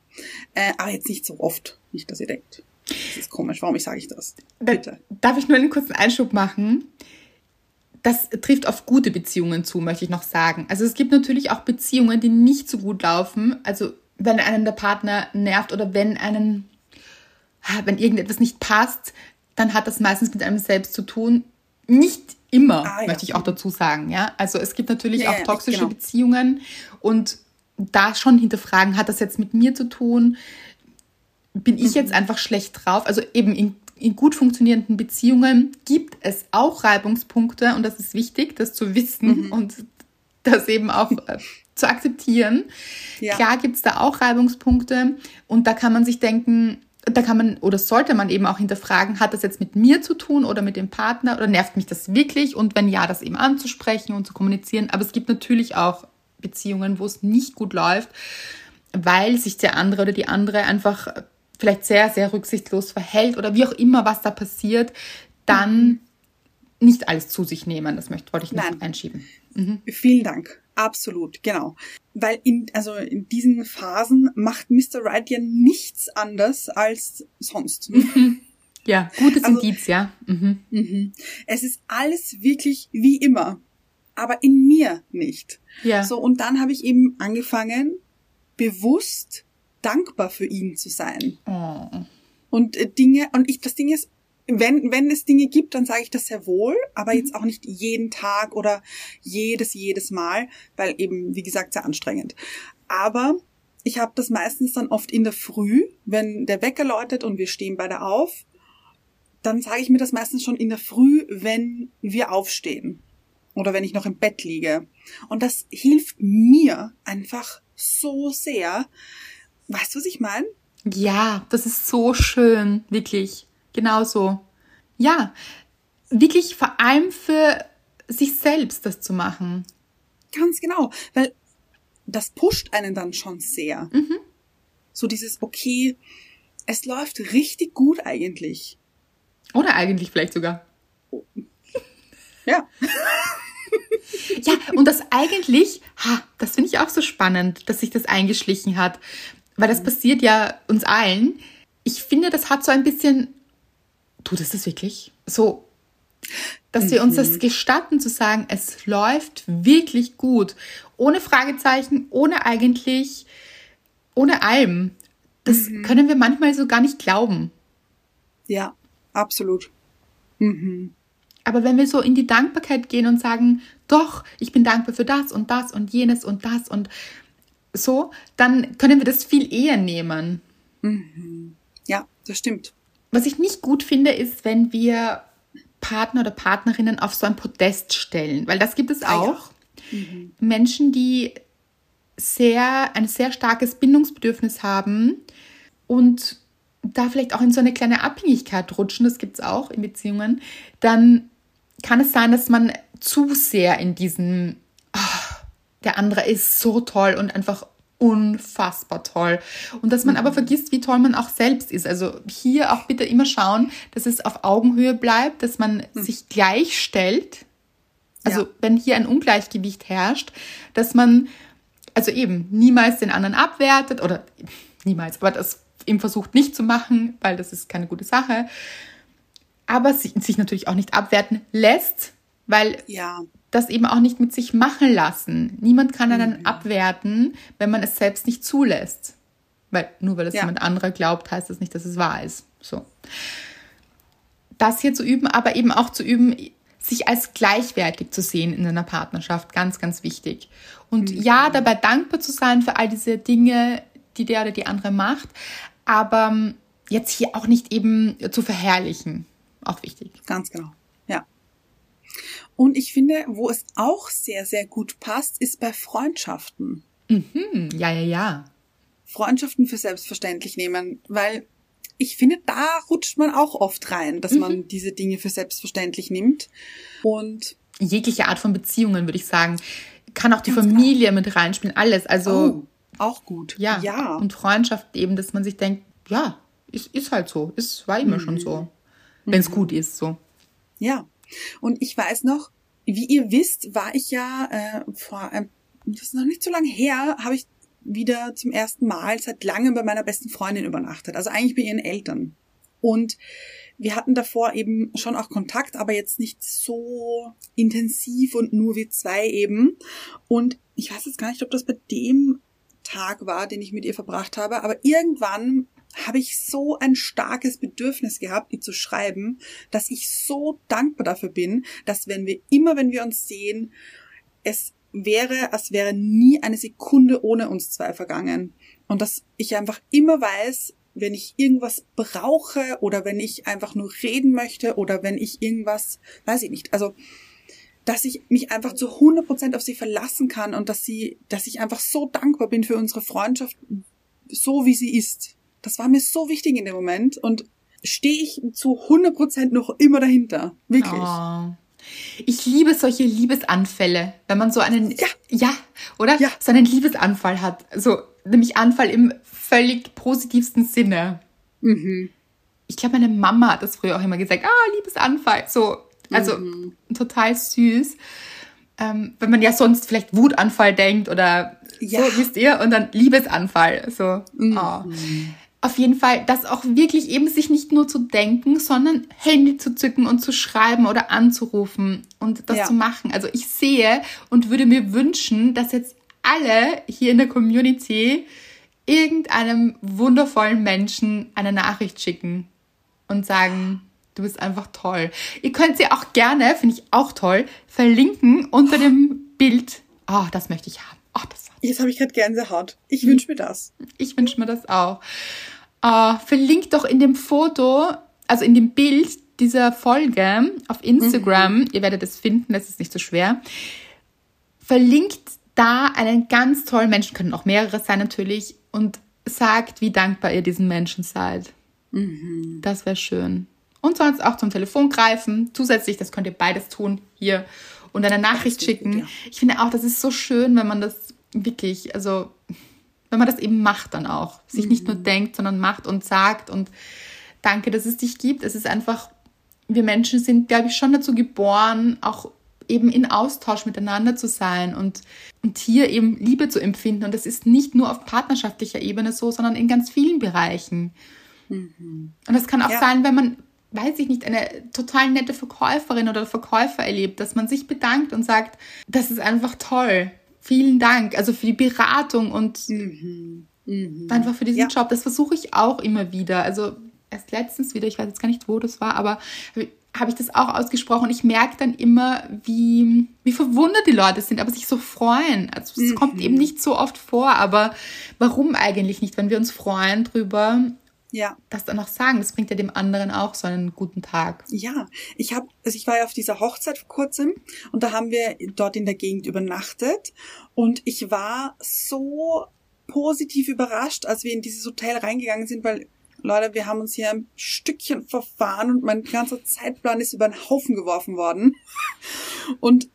Äh, aber jetzt nicht so oft. Nicht, dass ihr denkt. Das ist komisch. Warum sage ich das? Bitte. Darf ich nur einen kurzen Einschub machen? Das trifft auf gute Beziehungen zu, möchte ich noch sagen. Also es gibt natürlich auch Beziehungen, die nicht so gut laufen. Also wenn einen der Partner nervt oder wenn einen, wenn irgendetwas nicht passt, dann hat das meistens mit einem selbst zu tun. Nicht immer, ah, ja. möchte ich auch dazu sagen. Ja, also es gibt natürlich ja, auch toxische genau. Beziehungen und da schon hinterfragen, hat das jetzt mit mir zu tun? Bin ich jetzt mhm. einfach schlecht drauf? Also eben in, in gut funktionierenden Beziehungen gibt es auch Reibungspunkte und das ist wichtig, das zu wissen mhm. und das eben auch äh, zu akzeptieren. Ja. Klar gibt es da auch Reibungspunkte und da kann man sich denken, da kann man oder sollte man eben auch hinterfragen, hat das jetzt mit mir zu tun oder mit dem Partner oder nervt mich das wirklich? Und wenn ja, das eben anzusprechen und zu kommunizieren. Aber es gibt natürlich auch Beziehungen, wo es nicht gut läuft, weil sich der andere oder die andere einfach vielleicht sehr, sehr rücksichtslos verhält oder wie auch immer, was da passiert, dann nicht alles zu sich nehmen. Das möchte, wollte ich noch Nein. einschieben. Mhm. Vielen Dank. Absolut, genau. Weil in, also in diesen Phasen macht Mr. Right ja nichts anders als sonst. Mhm. Ja, gutes also, Indiz, ja. Mhm. Mhm. Es ist alles wirklich wie immer aber in mir nicht. Ja. So, und dann habe ich eben angefangen, bewusst dankbar für ihn zu sein. Oh. Und äh, Dinge, und ich, das Ding ist, wenn, wenn es Dinge gibt, dann sage ich das sehr wohl, aber jetzt auch nicht jeden Tag oder jedes, jedes Mal, weil eben, wie gesagt, sehr anstrengend. Aber ich habe das meistens dann oft in der Früh, wenn der Wecker läutet und wir stehen beide auf, dann sage ich mir das meistens schon in der Früh, wenn wir aufstehen oder wenn ich noch im Bett liege. Und das hilft mir einfach so sehr. Weißt du, was ich meine? Ja, das ist so schön, wirklich. Genauso. Ja, wirklich vor allem für sich selbst das zu machen. Ganz genau, weil das pusht einen dann schon sehr. Mhm. So dieses, okay, es läuft richtig gut eigentlich. Oder eigentlich vielleicht sogar. Ja. Ja, und das eigentlich, ha, das finde ich auch so spannend, dass sich das eingeschlichen hat, weil das passiert ja uns allen. Ich finde, das hat so ein bisschen, tut es das wirklich? So, dass mhm. wir uns das mhm. gestatten zu sagen, es läuft wirklich gut, ohne Fragezeichen, ohne eigentlich, ohne allem. Das mhm. können wir manchmal so gar nicht glauben. Ja, absolut. Mhm. Aber wenn wir so in die Dankbarkeit gehen und sagen, doch, ich bin dankbar für das und das und jenes und das und so, dann können wir das viel eher nehmen. Mhm. Ja, das stimmt. Was ich nicht gut finde, ist, wenn wir Partner oder Partnerinnen auf so ein Podest stellen, weil das gibt es ah, auch. Ja. Mhm. Menschen, die sehr, ein sehr starkes Bindungsbedürfnis haben und da vielleicht auch in so eine kleine Abhängigkeit rutschen, das gibt es auch in Beziehungen, dann kann es sein, dass man zu sehr in diesem, oh, der andere ist so toll und einfach unfassbar toll. Und dass man aber mhm. vergisst, wie toll man auch selbst ist. Also hier auch bitte immer schauen, dass es auf Augenhöhe bleibt, dass man mhm. sich gleichstellt. Also ja. wenn hier ein Ungleichgewicht herrscht, dass man also eben niemals den anderen abwertet oder niemals, aber das eben versucht nicht zu machen, weil das ist keine gute Sache. Aber sich, sich natürlich auch nicht abwerten lässt, weil ja. das eben auch nicht mit sich machen lassen. Niemand kann einen mhm. abwerten, wenn man es selbst nicht zulässt. Weil nur weil es ja. jemand anderer glaubt, heißt das nicht, dass es wahr ist. So. Das hier zu üben, aber eben auch zu üben, sich als gleichwertig zu sehen in einer Partnerschaft, ganz, ganz wichtig. Und mhm. ja, dabei dankbar zu sein für all diese Dinge, die der oder die andere macht, aber ähm, jetzt hier auch nicht eben zu verherrlichen. Auch wichtig. Ganz genau. Ja. Und ich finde, wo es auch sehr, sehr gut passt, ist bei Freundschaften. Mhm. Ja, ja, ja. Freundschaften für selbstverständlich nehmen, weil ich finde, da rutscht man auch oft rein, dass mhm. man diese Dinge für selbstverständlich nimmt. Und jegliche Art von Beziehungen, würde ich sagen, kann auch die Familie genau. mit reinspielen, alles. Also oh, auch gut. Ja. ja. Und Freundschaft eben, dass man sich denkt, ja, ist, ist halt so, ist war immer mhm. schon so, wenn es mhm. gut ist, so. Ja. Und ich weiß noch, wie ihr wisst, war ich ja äh, vor, ähm, das ist noch nicht so lange her, habe ich wieder zum ersten Mal seit langem bei meiner besten Freundin übernachtet. Also eigentlich bei ihren Eltern. Und wir hatten davor eben schon auch Kontakt, aber jetzt nicht so intensiv und nur wir zwei eben. Und ich weiß jetzt gar nicht, ob das bei dem Tag war, den ich mit ihr verbracht habe, aber irgendwann habe ich so ein starkes Bedürfnis gehabt, ihr zu schreiben, dass ich so dankbar dafür bin, dass wenn wir immer, wenn wir uns sehen, es wäre, als wäre nie eine Sekunde ohne uns zwei vergangen. Und dass ich einfach immer weiß, wenn ich irgendwas brauche oder wenn ich einfach nur reden möchte oder wenn ich irgendwas, weiß ich nicht, also dass ich mich einfach zu 100% auf sie verlassen kann und dass sie, dass ich einfach so dankbar bin für unsere Freundschaft, so wie sie ist. Das war mir so wichtig in dem Moment und stehe ich zu 100% noch immer dahinter. Wirklich. Oh. Ich liebe solche Liebesanfälle, wenn man so einen, ja, ja oder? Ja. So einen Liebesanfall hat. So, nämlich Anfall im völlig positivsten Sinne. Mhm. Ich glaube, meine Mama hat das früher auch immer gesagt, ah, Liebesanfall. So, also mhm. total süß. Ähm, wenn man ja sonst vielleicht Wutanfall denkt oder ja. so, wisst ihr, und dann Liebesanfall. So, mhm. oh auf jeden Fall, das auch wirklich eben sich nicht nur zu denken, sondern Handy zu zücken und zu schreiben oder anzurufen und das ja. zu machen. Also ich sehe und würde mir wünschen, dass jetzt alle hier in der Community irgendeinem wundervollen Menschen eine Nachricht schicken und sagen, du bist einfach toll. Ihr könnt sie auch gerne, finde ich auch toll, verlinken unter dem Bild. Oh, das möchte ich haben. Oh, das Jetzt habe ich gerade Gänsehaut. Ich wünsche mir das. Ich wünsche mir das auch. Uh, verlinkt doch in dem Foto, also in dem Bild dieser Folge auf Instagram, mhm. ihr werdet es finden, das ist nicht so schwer. Verlinkt da einen ganz tollen Menschen, können auch mehrere sein natürlich, und sagt, wie dankbar ihr diesen Menschen seid. Mhm. Das wäre schön. Und sonst auch zum Telefon greifen. Zusätzlich, das könnt ihr beides tun hier und eine Nachricht schicken. Ich finde auch, das ist so schön, wenn man das wirklich, also wenn man das eben macht dann auch, sich mhm. nicht nur mhm. denkt, sondern macht und sagt und danke, dass es dich gibt. Es ist einfach, wir Menschen sind, glaube ich, schon dazu geboren, auch eben in Austausch miteinander zu sein und, und hier eben Liebe zu empfinden. Und das ist nicht nur auf partnerschaftlicher Ebene so, sondern in ganz vielen Bereichen. Mhm. Und das kann auch ja. sein, wenn man, weiß ich nicht, eine total nette Verkäuferin oder Verkäufer erlebt, dass man sich bedankt und sagt, das ist einfach toll vielen Dank, also für die Beratung und mhm. Mhm. einfach für diesen ja. Job. Das versuche ich auch immer wieder. Also erst letztens wieder, ich weiß jetzt gar nicht, wo das war, aber habe ich das auch ausgesprochen. Ich merke dann immer, wie, wie verwundert die Leute sind, aber sich so freuen. Also es mhm. kommt eben nicht so oft vor, aber warum eigentlich nicht, wenn wir uns freuen drüber Ja. Das dann auch sagen, das bringt ja dem anderen auch so einen guten Tag. Ja, ich habe, also ich war ja auf dieser Hochzeit vor kurzem und da haben wir dort in der Gegend übernachtet und ich war so positiv überrascht, als wir in dieses Hotel reingegangen sind, weil Leute, wir haben uns hier ein Stückchen verfahren und mein ganzer Zeitplan ist über den Haufen geworfen worden. Und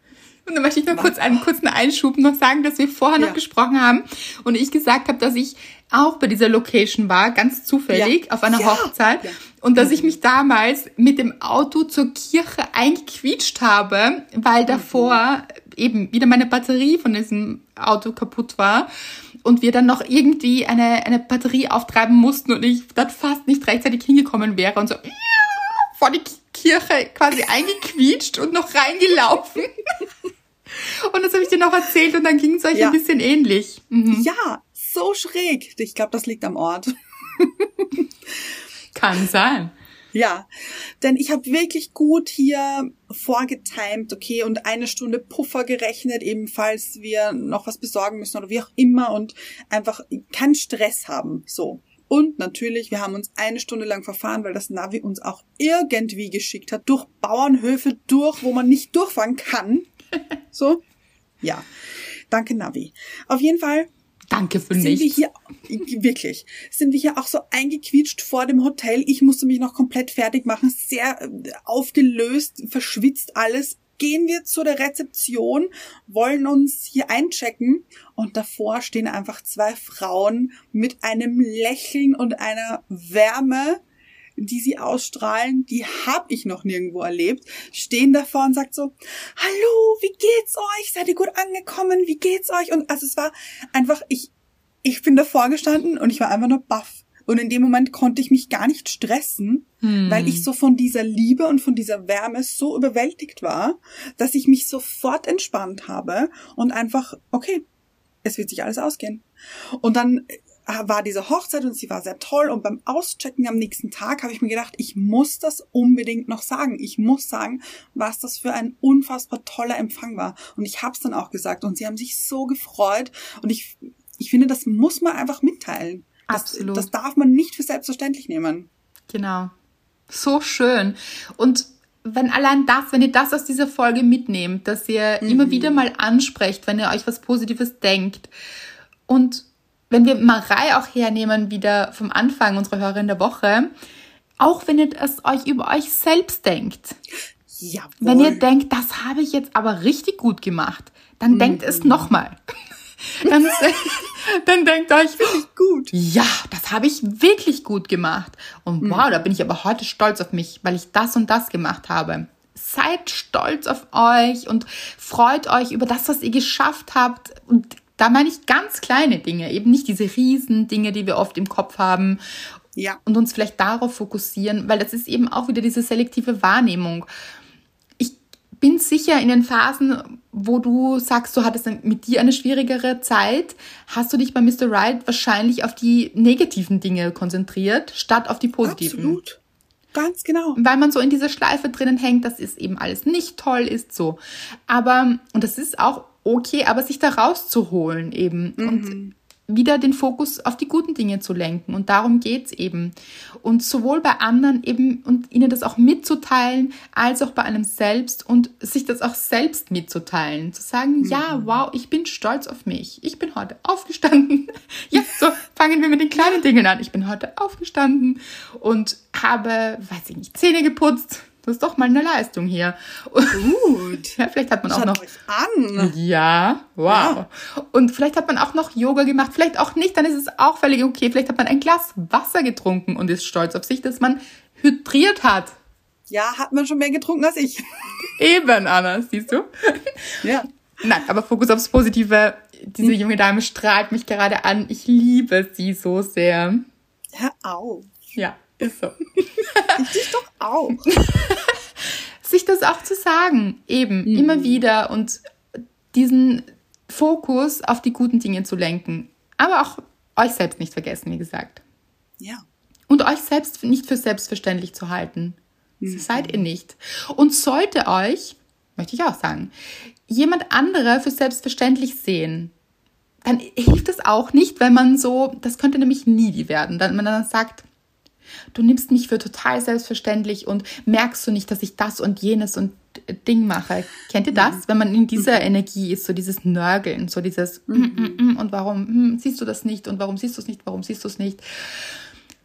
und dann möchte ich noch kurz einen kurzen Einschub noch sagen, dass wir vorher ja. noch gesprochen haben und ich gesagt habe, dass ich auch bei dieser Location war, ganz zufällig, ja. auf einer ja. Hochzeit. Und dass ich mich damals mit dem Auto zur Kirche eingequietscht habe, weil davor eben wieder meine Batterie von diesem Auto kaputt war und wir dann noch irgendwie eine, eine Batterie auftreiben mussten und ich dann fast nicht rechtzeitig hingekommen wäre und so vor die Kirche quasi eingequietscht und noch reingelaufen. Und das habe ich dir noch erzählt und dann ging es euch ja. ein bisschen ähnlich. Mhm. Ja, so schräg. Ich glaube, das liegt am Ort. Kann sein. Ja, denn ich habe wirklich gut hier vorgetimt, okay, und eine Stunde Puffer gerechnet, ebenfalls wir noch was besorgen müssen oder wie auch immer und einfach keinen Stress haben, so. Und natürlich, wir haben uns eine Stunde lang verfahren, weil das Navi uns auch irgendwie geschickt hat, durch Bauernhöfe durch, wo man nicht durchfahren kann. So. Ja. Danke, Navi. Auf jeden Fall Danke für sind nichts. Wir hier, wirklich, sind wir hier auch so eingequietscht vor dem Hotel. Ich musste mich noch komplett fertig machen, sehr äh, aufgelöst, verschwitzt alles. Gehen wir zu der Rezeption, wollen uns hier einchecken und davor stehen einfach zwei Frauen mit einem Lächeln und einer Wärme, die sie ausstrahlen, die hab ich noch nirgendwo erlebt, stehen davor und sagt so, hallo, wie geht's euch? Seid ihr gut angekommen? Wie geht's euch? Und also es war einfach, ich, ich bin davor gestanden und ich war einfach nur baff. Und in dem Moment konnte ich mich gar nicht stressen, hm. weil ich so von dieser Liebe und von dieser Wärme so überwältigt war, dass ich mich sofort entspannt habe und einfach, okay, es wird sich alles ausgehen. Und dann war diese Hochzeit und sie war sehr toll und beim Auschecken am nächsten Tag habe ich mir gedacht, ich muss das unbedingt noch sagen. Ich muss sagen, was das für ein unfassbar toller Empfang war. Und ich habe es dann auch gesagt und sie haben sich so gefreut und ich, ich finde, das muss man einfach mitteilen. Das, Absolut. Das darf man nicht für selbstverständlich nehmen. Genau. So schön. Und wenn allein das, wenn ihr das aus dieser Folge mitnehmt, dass ihr mhm. immer wieder mal ansprecht, wenn ihr euch was Positives denkt und wenn wir Marei auch hernehmen, wieder vom Anfang unserer Hörerin der Woche, auch wenn ihr es euch über euch selbst denkt. Jawohl. Wenn ihr denkt, das habe ich jetzt aber richtig gut gemacht, dann mhm. denkt es nochmal. dann, dann denkt euch, gut. ja, das habe ich wirklich gut gemacht. Und mhm. wow, da bin ich aber heute stolz auf mich, weil ich das und das gemacht habe. Seid stolz auf euch und freut euch über das, was ihr geschafft habt und da meine ich ganz kleine Dinge, eben nicht diese riesen Dinge, die wir oft im Kopf haben. Ja. Und uns vielleicht darauf fokussieren, weil das ist eben auch wieder diese selektive Wahrnehmung. Ich bin sicher in den Phasen, wo du sagst, du hattest mit dir eine schwierigere Zeit, hast du dich bei Mr. Right wahrscheinlich auf die negativen Dinge konzentriert, statt auf die positiven. Absolut. Ganz genau. Weil man so in dieser Schleife drinnen hängt, dass es eben alles nicht toll ist, so. Aber, und das ist auch okay, aber sich da rauszuholen eben mhm. und wieder den Fokus auf die guten Dinge zu lenken. Und darum geht's eben. Und sowohl bei anderen eben und ihnen das auch mitzuteilen, als auch bei einem selbst und sich das auch selbst mitzuteilen. Zu sagen, mhm. ja, wow, ich bin stolz auf mich. Ich bin heute aufgestanden. ja, so fangen wir mit den kleinen Dingen an. Ich bin heute aufgestanden und habe, weiß ich nicht, Zähne geputzt das ist doch mal eine Leistung hier. Gut. ja, vielleicht hat man Schaut auch noch. Euch an. Ja, wow. Ja. Und vielleicht hat man auch noch Yoga gemacht, vielleicht auch nicht, dann ist es auch völlig okay. Vielleicht hat man ein Glas Wasser getrunken und ist stolz auf sich, dass man hydriert hat. Ja, hat man schon mehr getrunken als ich. Eben, Anna, siehst du? Ja. Nein, aber Fokus aufs Positive. Diese junge Dame strahlt mich gerade an. Ich liebe sie so sehr. Hör auf. Ja. Ist so. ich dich doch auch. Sich das auch zu sagen, eben, mhm. immer wieder und diesen Fokus auf die guten Dinge zu lenken. Aber auch euch selbst nicht vergessen, wie gesagt. Ja. Und euch selbst nicht für selbstverständlich zu halten. Mhm. seid ihr nicht. Und sollte euch, möchte ich auch sagen, jemand andere für selbstverständlich sehen, dann hilft es auch nicht, wenn man so, das könnte nämlich needy werden, dann man dann sagt, Du nimmst mich für total selbstverständlich und merkst du nicht, dass ich das und jenes und Ding mache. Kennt ihr das? Mhm. Wenn man in dieser mhm. Energie ist, so dieses Nörgeln, so dieses mm, mm, mm, und warum hm, siehst du das nicht und warum siehst du es nicht, warum siehst du es nicht?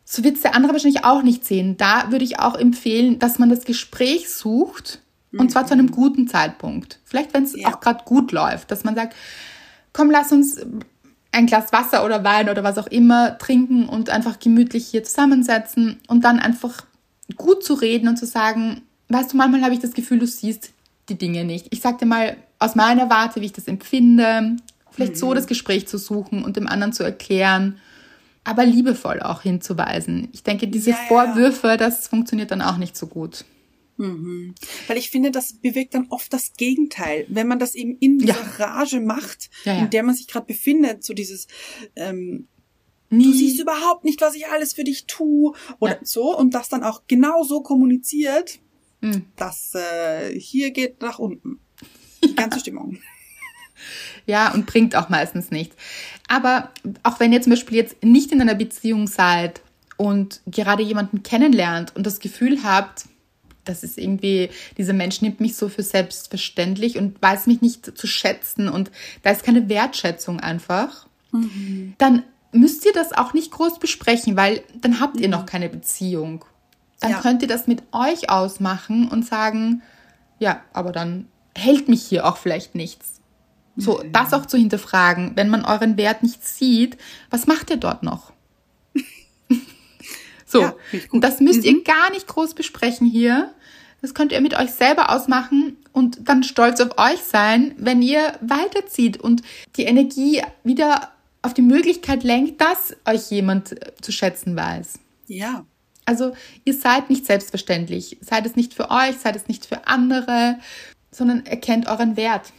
So wird es der andere wahrscheinlich auch nicht sehen. Da würde ich auch empfehlen, dass man das Gespräch sucht und zwar zu einem guten Zeitpunkt. Vielleicht, wenn es ja. auch gerade gut läuft, dass man sagt, komm, lass uns ein Glas Wasser oder Wein oder was auch immer trinken und einfach gemütlich hier zusammensetzen und dann einfach gut zu reden und zu sagen, weißt du, manchmal habe ich das Gefühl, du siehst die Dinge nicht. Ich sag dir mal aus meiner Warte, wie ich das empfinde, vielleicht mhm. so das Gespräch zu suchen und dem anderen zu erklären, aber liebevoll auch hinzuweisen. Ich denke, diese ja, Vorwürfe, das funktioniert dann auch nicht so gut. Mhm. Weil ich finde, das bewirkt dann oft das Gegenteil. Wenn man das eben in dieser ja. Rage macht, ja, ja. in der man sich gerade befindet, so dieses, ähm, Nie. du siehst überhaupt nicht, was ich alles für dich tue oder so und das dann auch genau so kommuniziert, Mhm. Das äh, hier geht nach unten. Die ganze Stimmung. Ja, und bringt auch meistens nichts. Aber auch wenn ihr zum Beispiel jetzt nicht in einer Beziehung seid und gerade jemanden kennenlernt und das Gefühl habt, das ist irgendwie, dieser Mensch nimmt mich so für selbstverständlich und weiß mich nicht zu schätzen und da ist keine Wertschätzung einfach, mhm. dann müsst ihr das auch nicht groß besprechen, weil dann habt ihr noch keine Beziehung dann ja. könnt ihr das mit euch ausmachen und sagen, ja, aber dann hält mich hier auch vielleicht nichts. So, mhm. das auch zu hinterfragen, wenn man euren Wert nicht sieht, was macht ihr dort noch? so, ja, das müsst mhm. ihr gar nicht groß besprechen hier. Das könnt ihr mit euch selber ausmachen und dann stolz auf euch sein, wenn ihr weiterzieht und die Energie wieder auf die Möglichkeit lenkt, dass euch jemand zu schätzen weiß. Ja, also ihr seid nicht selbstverständlich. Seid es nicht für euch, seid es nicht für andere, sondern erkennt euren Wert.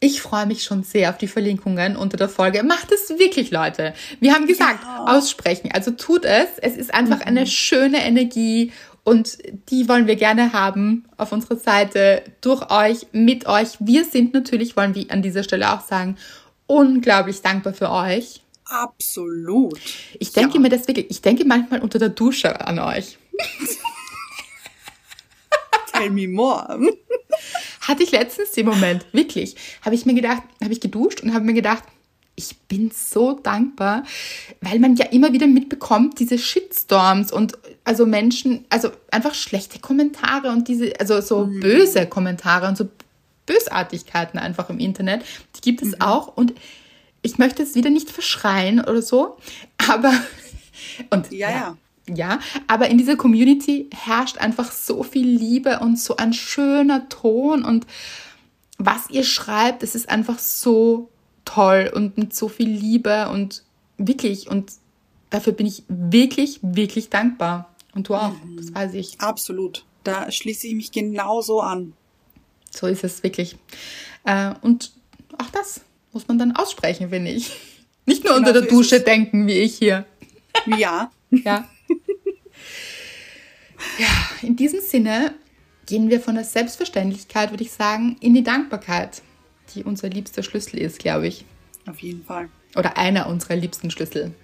Ich freue mich schon sehr auf die Verlinkungen unter der Folge. Macht es wirklich, Leute. Wir haben gesagt, ja. aussprechen. Also tut es. Es ist einfach mhm. eine schöne Energie und die wollen wir gerne haben auf unserer Seite, durch euch, mit euch. Wir sind natürlich, wollen wir an dieser Stelle auch sagen, unglaublich dankbar für euch. Absolut. Ich denke ja. mir das wirklich, ich denke manchmal unter der Dusche an euch. Tell me more. Hatte ich letztens den Moment, wirklich, habe ich mir gedacht, habe ich geduscht und habe mir gedacht, ich bin so dankbar, weil man ja immer wieder mitbekommt, diese Shitstorms und also Menschen, also einfach schlechte Kommentare und diese, also so mhm. böse Kommentare und so Bösartigkeiten einfach im Internet, die gibt es mhm. auch und ich möchte es wieder nicht verschreien oder so, aber und ja, ja. Ja, aber in dieser Community herrscht einfach so viel Liebe und so ein schöner Ton und was ihr schreibt, es ist einfach so toll und mit so viel Liebe und wirklich und dafür bin ich wirklich, wirklich dankbar. Und du auch, mhm. das weiß ich. Absolut. Da schließe ich mich genauso an. So ist es wirklich. Äh, und auch das muss man dann aussprechen, finde ich. Nicht nur genau unter der Dusche denken, wie ich hier. Ja. ja. Ja, in diesem Sinne gehen wir von der Selbstverständlichkeit, würde ich sagen, in die Dankbarkeit, die unser liebster Schlüssel ist, glaube ich. Auf jeden Fall. Oder einer unserer liebsten Schlüssel.